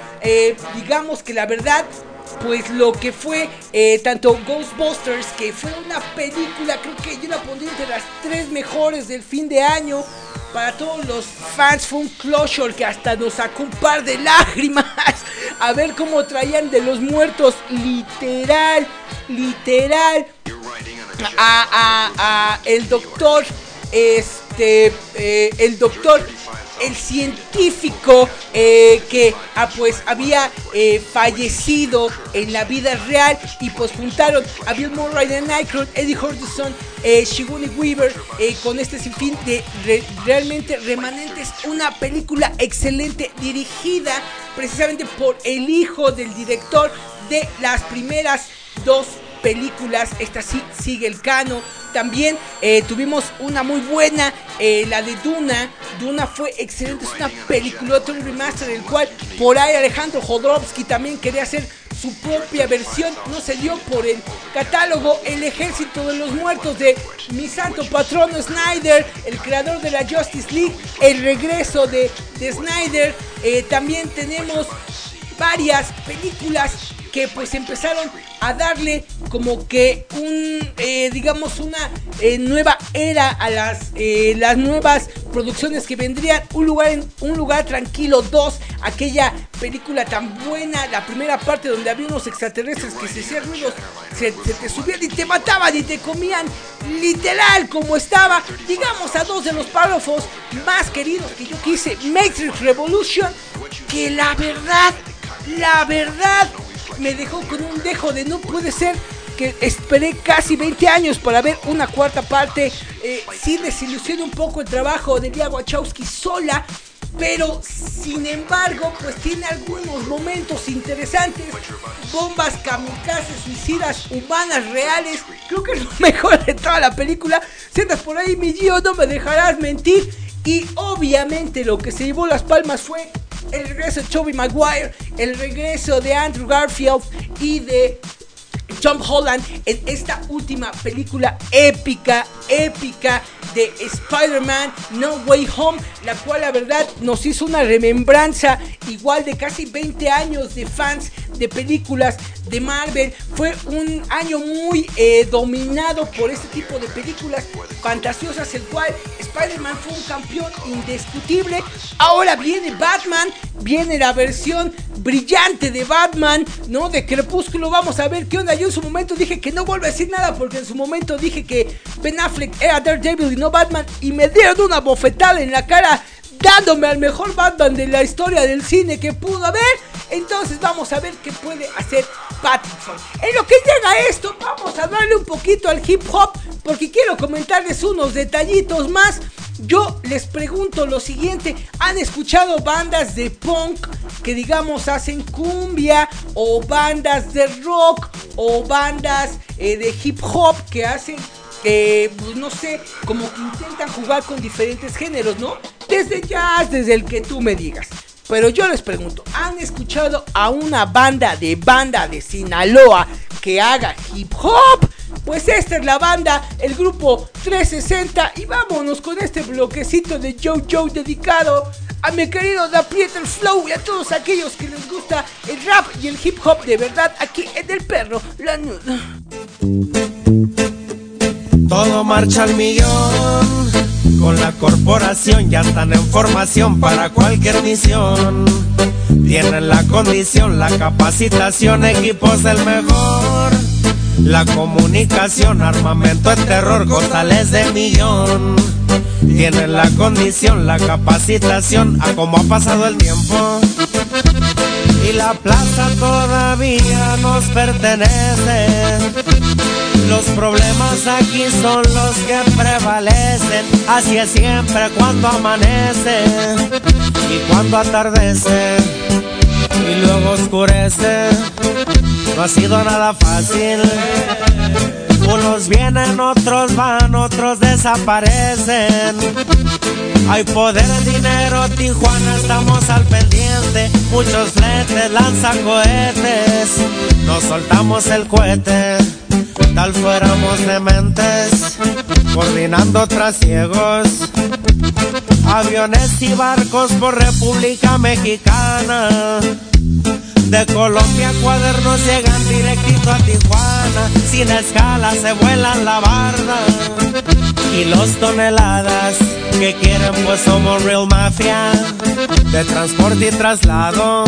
Digamos que la verdad pues lo que fue eh, tanto Ghostbusters, que fue una película, creo que yo la pondría entre las tres mejores del fin de año. Para todos los fans fue un closure que hasta nos sacó un par de lágrimas. A ver cómo traían de los muertos, literal, literal. A, a- a el doctor, este, eh, el doctor el científico eh, que ah, pues había eh, fallecido en la vida real y pues juntaron a Bill Murray de Nycrod, Eddie Hordison, eh, Shiguni Weaver eh, con este sinfín de re- realmente remanentes, una película excelente dirigida precisamente por el hijo del director de las primeras dos películas, esta sí sigue el cano. También eh, tuvimos una muy buena, eh, la de Duna. Duna fue excelente, es una película, un remaster, el cual por ahí Alejandro Jodorowsky también quería hacer su propia versión. No se dio por el catálogo El Ejército de los Muertos de mi santo patrono Snyder, el creador de la Justice League, el regreso de, de Snyder. Eh, también tenemos varias películas que pues empezaron a darle como que un eh, digamos una eh, nueva era a las eh, las nuevas producciones que vendrían. Un lugar en un lugar tranquilo 2 aquella película tan buena la primera parte donde había unos extraterrestres que se hacían ruidos se, se te subían y te mataban y te comían literal como estaba digamos a dos de los párrafos más queridos que yo quise Matrix Revolution que la verdad la verdad me dejó con un dejo de no puede ser que esperé casi 20 años para ver una cuarta parte. Eh, sí desilusiona un poco el trabajo de Lia Wachowski sola, pero sin embargo, pues tiene algunos momentos interesantes. Bombas kamikazes, suicidas humanas reales. Creo que es lo mejor de toda la película. Sientas por ahí, mi Gio, no me dejarás mentir. Y obviamente lo que se llevó las palmas fue el regreso de Tobey Maguire, el regreso de Andrew Garfield y de Tom Holland en esta última película épica, épica de Spider-Man No Way Home, la cual la verdad nos hizo una remembranza igual de casi 20 años de fans de películas de Marvel. Fue un año muy eh, dominado por este tipo de películas fantasiosas, el cual Spider-Man fue un campeón indiscutible. Ahora viene Batman, viene la versión brillante de Batman, ¿no? De Crepúsculo. Vamos a ver qué onda. Yo en su momento dije que no vuelvo a decir nada porque en su momento dije que Ben Affleck era Daredevil y no Batman y me dieron una bofetada en la cara dándome al mejor Batman de la historia del cine que pudo haber. Entonces vamos a ver qué puede hacer Pattinson. En lo que llega esto, vamos a darle un poquito al hip hop porque quiero comentarles unos detallitos más. yo les pregunto lo siguiente, ¿han escuchado bandas de punk que digamos hacen cumbia o bandas de rock o bandas eh, de hip hop que hacen, pues no sé, como que intentan jugar con diferentes géneros, ¿no? Desde jazz, desde el que tú me digas. Pero yo les pregunto, ¿han escuchado a una banda de banda de Sinaloa que haga hip hop? Pues esta es la banda, el grupo 360 y vámonos con este bloquecito de Joe Joe dedicado a mi querido Da Pieter Flow y a todos aquellos que les gusta el rap y el hip hop de verdad aquí en el perro, la nuda. Todo marcha al millón. Con la corporación ya están en formación para cualquier misión. Tienen la condición, la capacitación, equipos del mejor. La comunicación, armamento, el terror, costales de millón. Tienen la condición, la capacitación, a como ha pasado el tiempo. Y la plaza todavía nos pertenece. Los problemas aquí son los que prevalecen. Así es siempre cuando amanece y cuando atardece y luego oscurece. No ha sido nada fácil. Unos vienen, otros van, otros desaparecen. Hay poder, dinero, Tijuana, estamos al pendiente. Muchos fletes, lanzan cohetes. Nos soltamos el cohete, tal fuéramos dementes. Coordinando trasiegos, aviones y barcos por República Mexicana. De Colombia cuadernos llegan directito a Tijuana, sin escala se vuelan la barda. Y los toneladas que quieren pues somos real mafia, de transporte y traslado.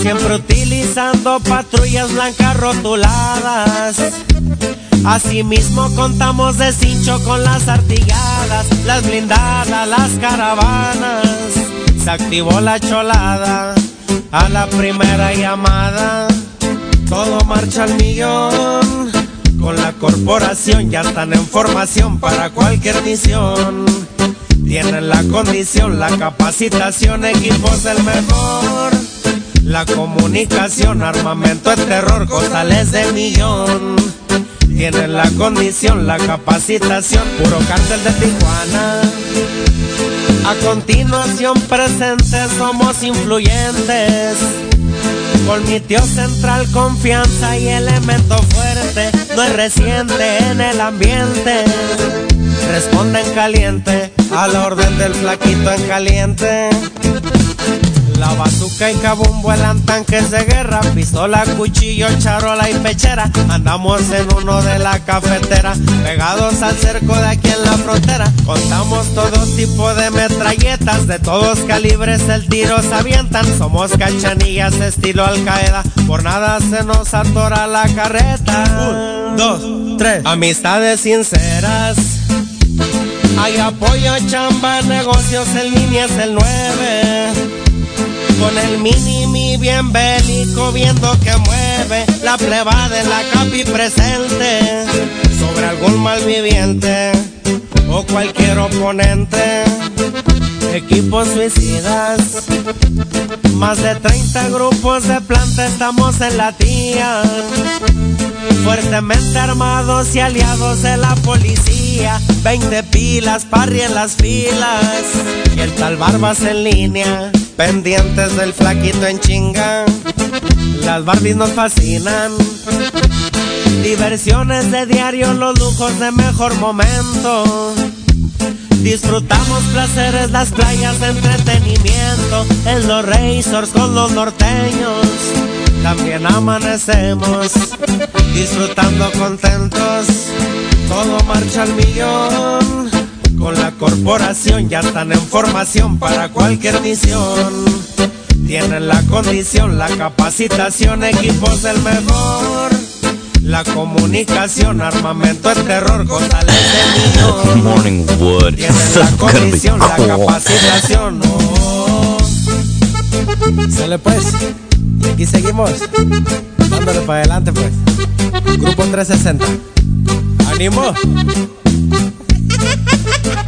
Siempre utilizando patrullas blancas rotuladas. Asimismo contamos de cincho con las artilladas, las blindadas, las caravanas. Se activó la cholada a la primera llamada. Todo marcha al millón. Con la corporación ya están en formación para cualquier misión. Tienen la condición, la capacitación, equipos del mejor. La comunicación, armamento, el terror, costales de millón. Tienen la condición, la capacitación, puro cártel de Tijuana. A continuación presentes somos influyentes. Con mi tío central confianza y elemento fuerte, no es reciente en el ambiente. Responden caliente a la orden del flaquito en caliente. La bazuca y cabum vuelan tanques de guerra, pistola, cuchillo, charola y pechera. Andamos en uno de la cafetera, pegados al cerco de aquí en la frontera. Contamos todo tipo de metralletas, de todos calibres el tiro se avientan. Somos cachanillas estilo Al Qaeda, por nada se nos atora la carreta. Un, dos, tres. Amistades sinceras. Hay apoyo, chamba, negocios en línea es el 9. Con el mini mi bien bélico viendo que mueve la pleba de la capi presente sobre algún malviviente o cualquier oponente. Equipos suicidas, más de 30 grupos de planta estamos en la tía. Fuertemente armados y aliados de la policía, 20 pilas, parry en las filas y el tal Barbas en línea, pendientes del flaquito en chinga. Las Barbies nos fascinan, diversiones de diario, los lujos de mejor momento. Disfrutamos placeres, las playas de entretenimiento, en los racers con los norteños. También amanecemos disfrutando contentos, todo marcha al millón. Con la corporación ya están en formación para cualquier misión. Tienen la condición, la capacitación, equipos del mejor. La comunicación, armamento, el terror, costales de millón. Morning wood. Tienen la condición, la capacitación. oh. Sale pues. Y aquí seguimos. Dándole para adelante pues. Grupo 360. ¡Ánimo!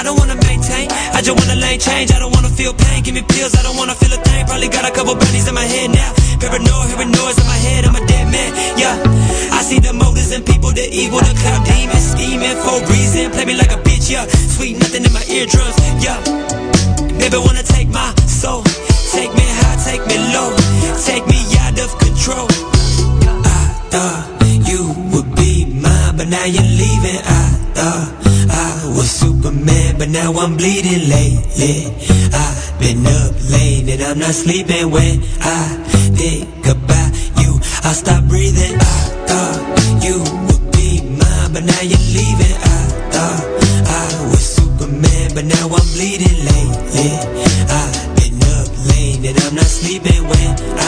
I don't wanna maintain. I just wanna lane change. I don't wanna feel pain. Give me pills, I don't wanna feel a thing. Probably got a couple brownies in my head now. Paranoid, hearing noise in my head. I'm a dead man. Yeah, I see the motives in people, the evil, the cloud demons, scheming for a reason. Play me like a bitch. Yeah, sweet nothing in my eardrums. Yeah, baby wanna take my soul. Take me high, take me low. Take me out of control. I thought you would be mine, but now you're leaving. I thought now I'm bleeding lately. I've been up late and I'm not sleeping when I think about you. I stop breathing. I thought you would be mine, but now you're leaving. I thought I was Superman, but now I'm bleeding lately. I've been up late and I'm not sleeping when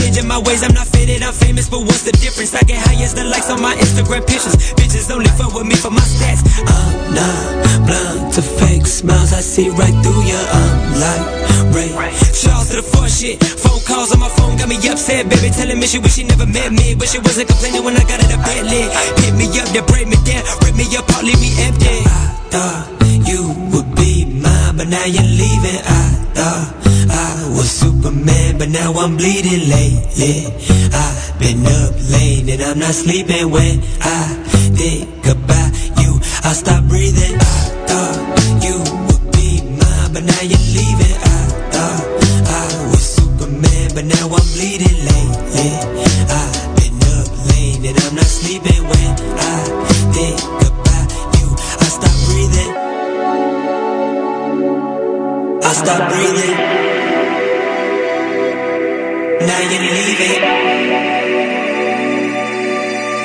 changing my ways, I'm not fitted, I'm famous, but what's the difference? I get high as the likes on my Instagram pictures. Bitches only fuck with me for my stats. I'm not blind to fake smiles, I see right through ya. I'm like Ray Charles to the fuck shit. Phone calls on my phone got me upset, baby, telling me she wish she never met me, but she wasn't complaining when I got out of bed lit. Hit me up, then break me down, rip me apart, leave me empty. I thought you would be mine, but now you're leaving. I thought I was Superman, but now I'm bleeding lately. I've been up late and I'm not sleeping when I think about you. I stop breathing. I thought you would be mine, but now you're leaving. I thought I was Superman, but now I'm bleeding lately. I've been up late and I'm not sleeping when I think about you. I stop breathing. I stop breathing. Leaving.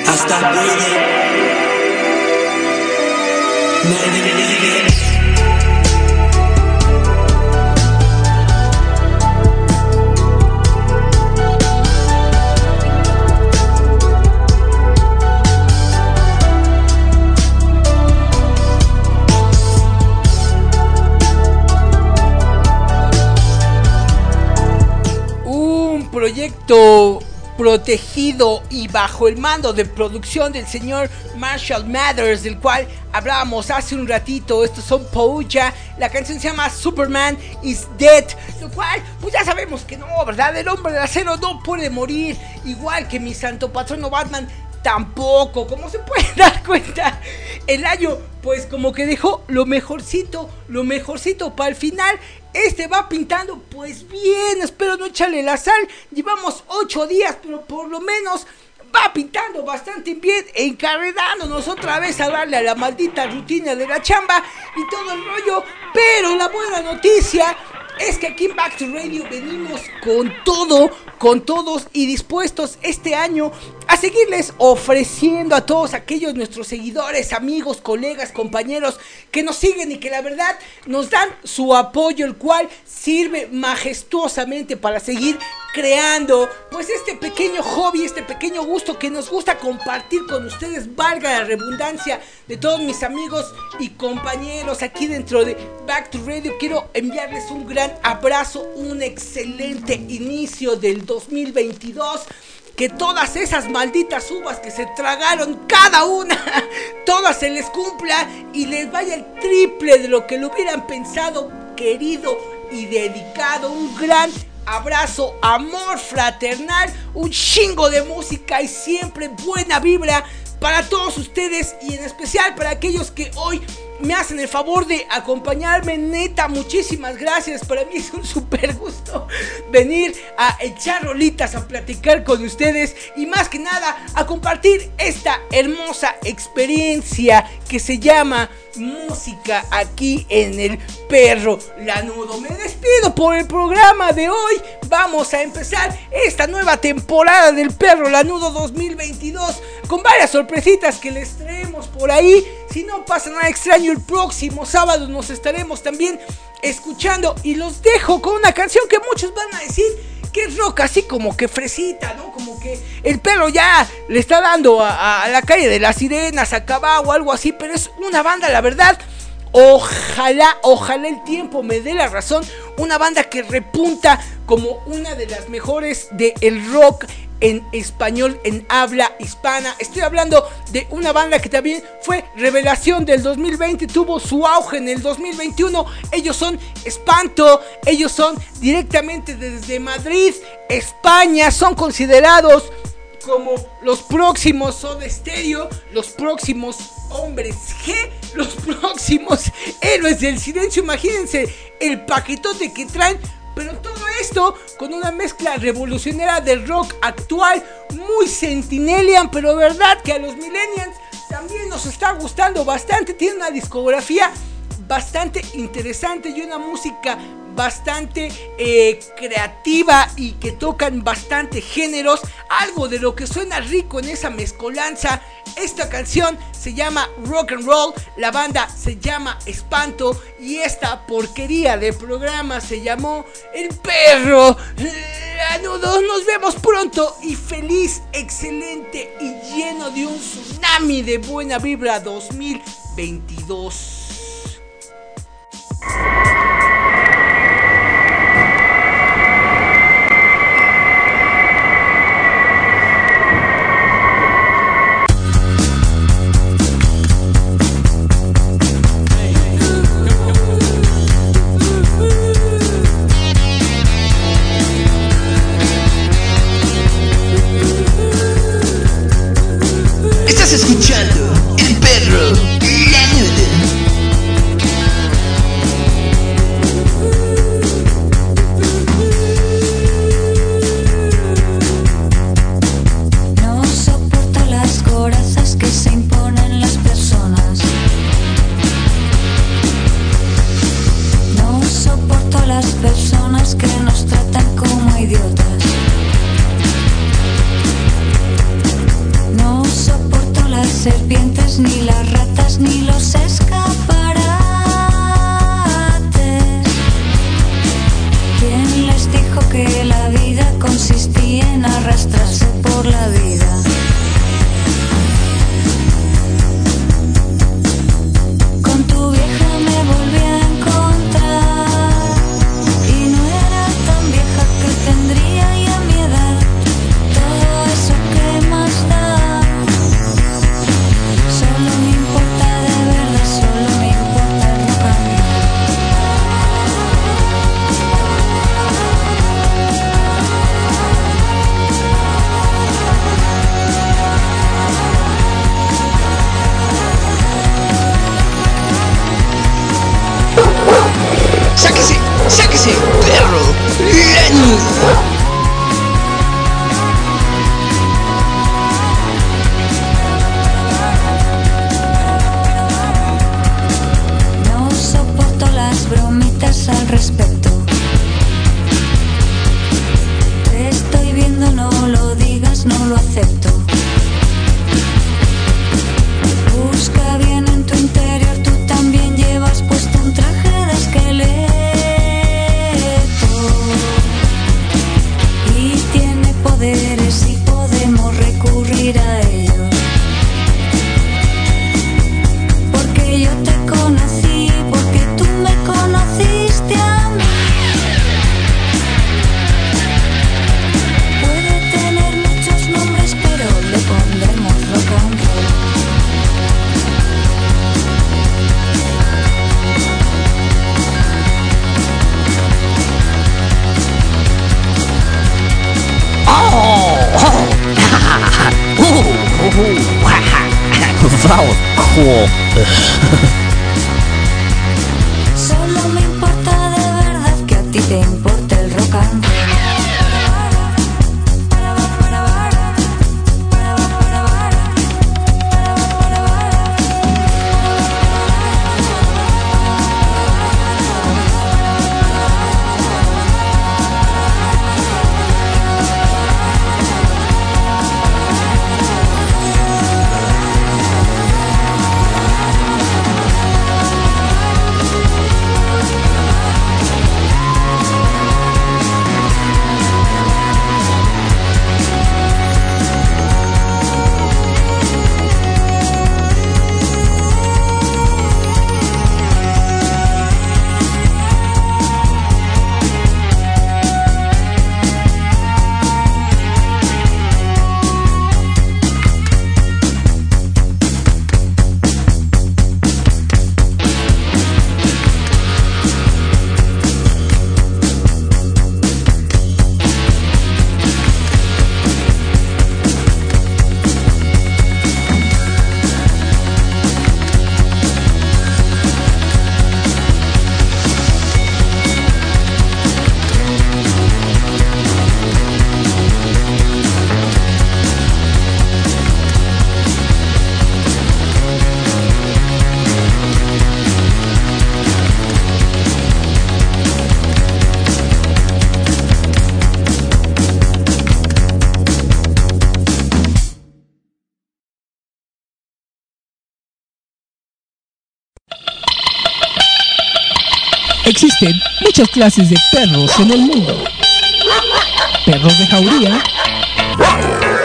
I stop breathing. Protegido y bajo el mando de producción del señor Marshall Mathers, del cual hablábamos hace un ratito. Estos son Poucha, la canción se llama Superman is Dead, lo cual, pues ya sabemos que no, ¿verdad? El hombre de acero no puede morir, igual que mi santo patrono Batman. Tampoco, como se puede dar cuenta, el año pues como que dejó lo mejorcito, lo mejorcito para el final. Este va pintando pues bien, espero no echarle la sal. Llevamos 8 días, pero por lo menos va pintando bastante bien, encarredándonos otra vez a darle a la maldita rutina de la chamba y todo el rollo. Pero la buena noticia es que aquí en Back to Radio venimos con todo, con todos y dispuestos este año a seguirles ofreciendo a todos aquellos nuestros seguidores, amigos, colegas, compañeros que nos siguen y que la verdad nos dan su apoyo, el cual sirve majestuosamente para seguir creando pues este pequeño hobby, este pequeño gusto que nos gusta compartir con ustedes, valga la redundancia de todos mis amigos y compañeros aquí dentro de Back to Radio. Quiero enviarles un gran abrazo, un excelente inicio del 2022 que todas esas malditas uvas que se tragaron cada una, todas se les cumpla y les vaya el triple de lo que lo hubieran pensado, querido y dedicado. Un gran abrazo, amor fraternal, un chingo de música y siempre buena vibra para todos ustedes y en especial para aquellos que hoy me hacen el favor de acompañarme. Neta, muchísimas gracias. Para mí es un super gusto venir a echar rolitas, a platicar con ustedes y más que nada a compartir esta hermosa experiencia que se llama música aquí en el perro lanudo. Me despido por el programa de hoy. Vamos a empezar esta nueva temporada del perro lanudo 2022 con varias sorpresitas que les traemos por ahí. Si no pasa nada extraño, el próximo sábado nos estaremos también escuchando y los dejo con una canción que muchos van a decir que es rock así como que fresita, ¿no? Como que el perro ya le está dando a, la calle de las sirenas, a Cabá o algo así, pero es una banda, la verdad, Ojalá, ojalá el tiempo me dé la razón. Una banda que repunta como una de las mejores del rock en español, en habla hispana. Estoy hablando de una banda que también fue revelación del 2020, tuvo su auge en el 2021. Ellos son Espanto, ellos son directamente desde Madrid, España, son considerados como los próximos Soda Stereo, los próximos hombres G, los próximos héroes del silencio. Imagínense el paquetote que traen. Pero todo esto con una mezcla revolucionaria del rock actual, muy sentinelian, pero verdad que a los millennials también nos está gustando bastante. Tiene una discografía bastante interesante y una música bastante eh, creativa y que tocan bastante géneros. Algo de lo que suena rico en esa mezcolanza. Esta canción se llama Rock and Roll, la banda se llama Espanto y esta porquería de programa se llamó El Perro. Lanudos, nos vemos pronto y feliz, excelente y lleno de un tsunami de buena vibra 2022. No lo acepto. Muchas clases de perros en el mundo. Perros de jauría,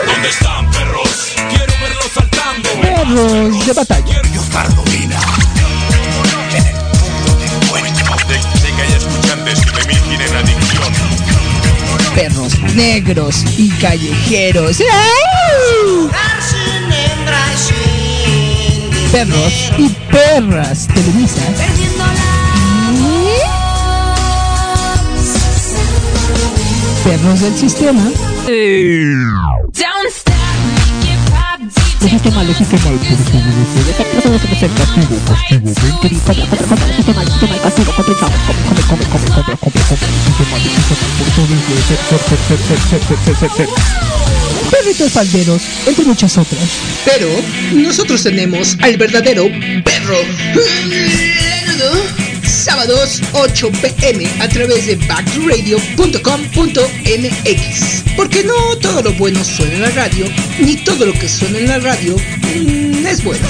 ¿Dónde están perros? Quiero verlos saltando. perros de batalla, perros negros y callejeros. ¡Ay! Perros y perras televisas. Perros del sistema. Come, come, come, Perritos falderos, entre muchas otras. Pero nosotros tenemos al verdadero perro. Sábados 8 pm a través de backtoradio.com.mx. Porque no todo lo bueno suena en la radio, ni todo lo que suena en la radio mm, es bueno.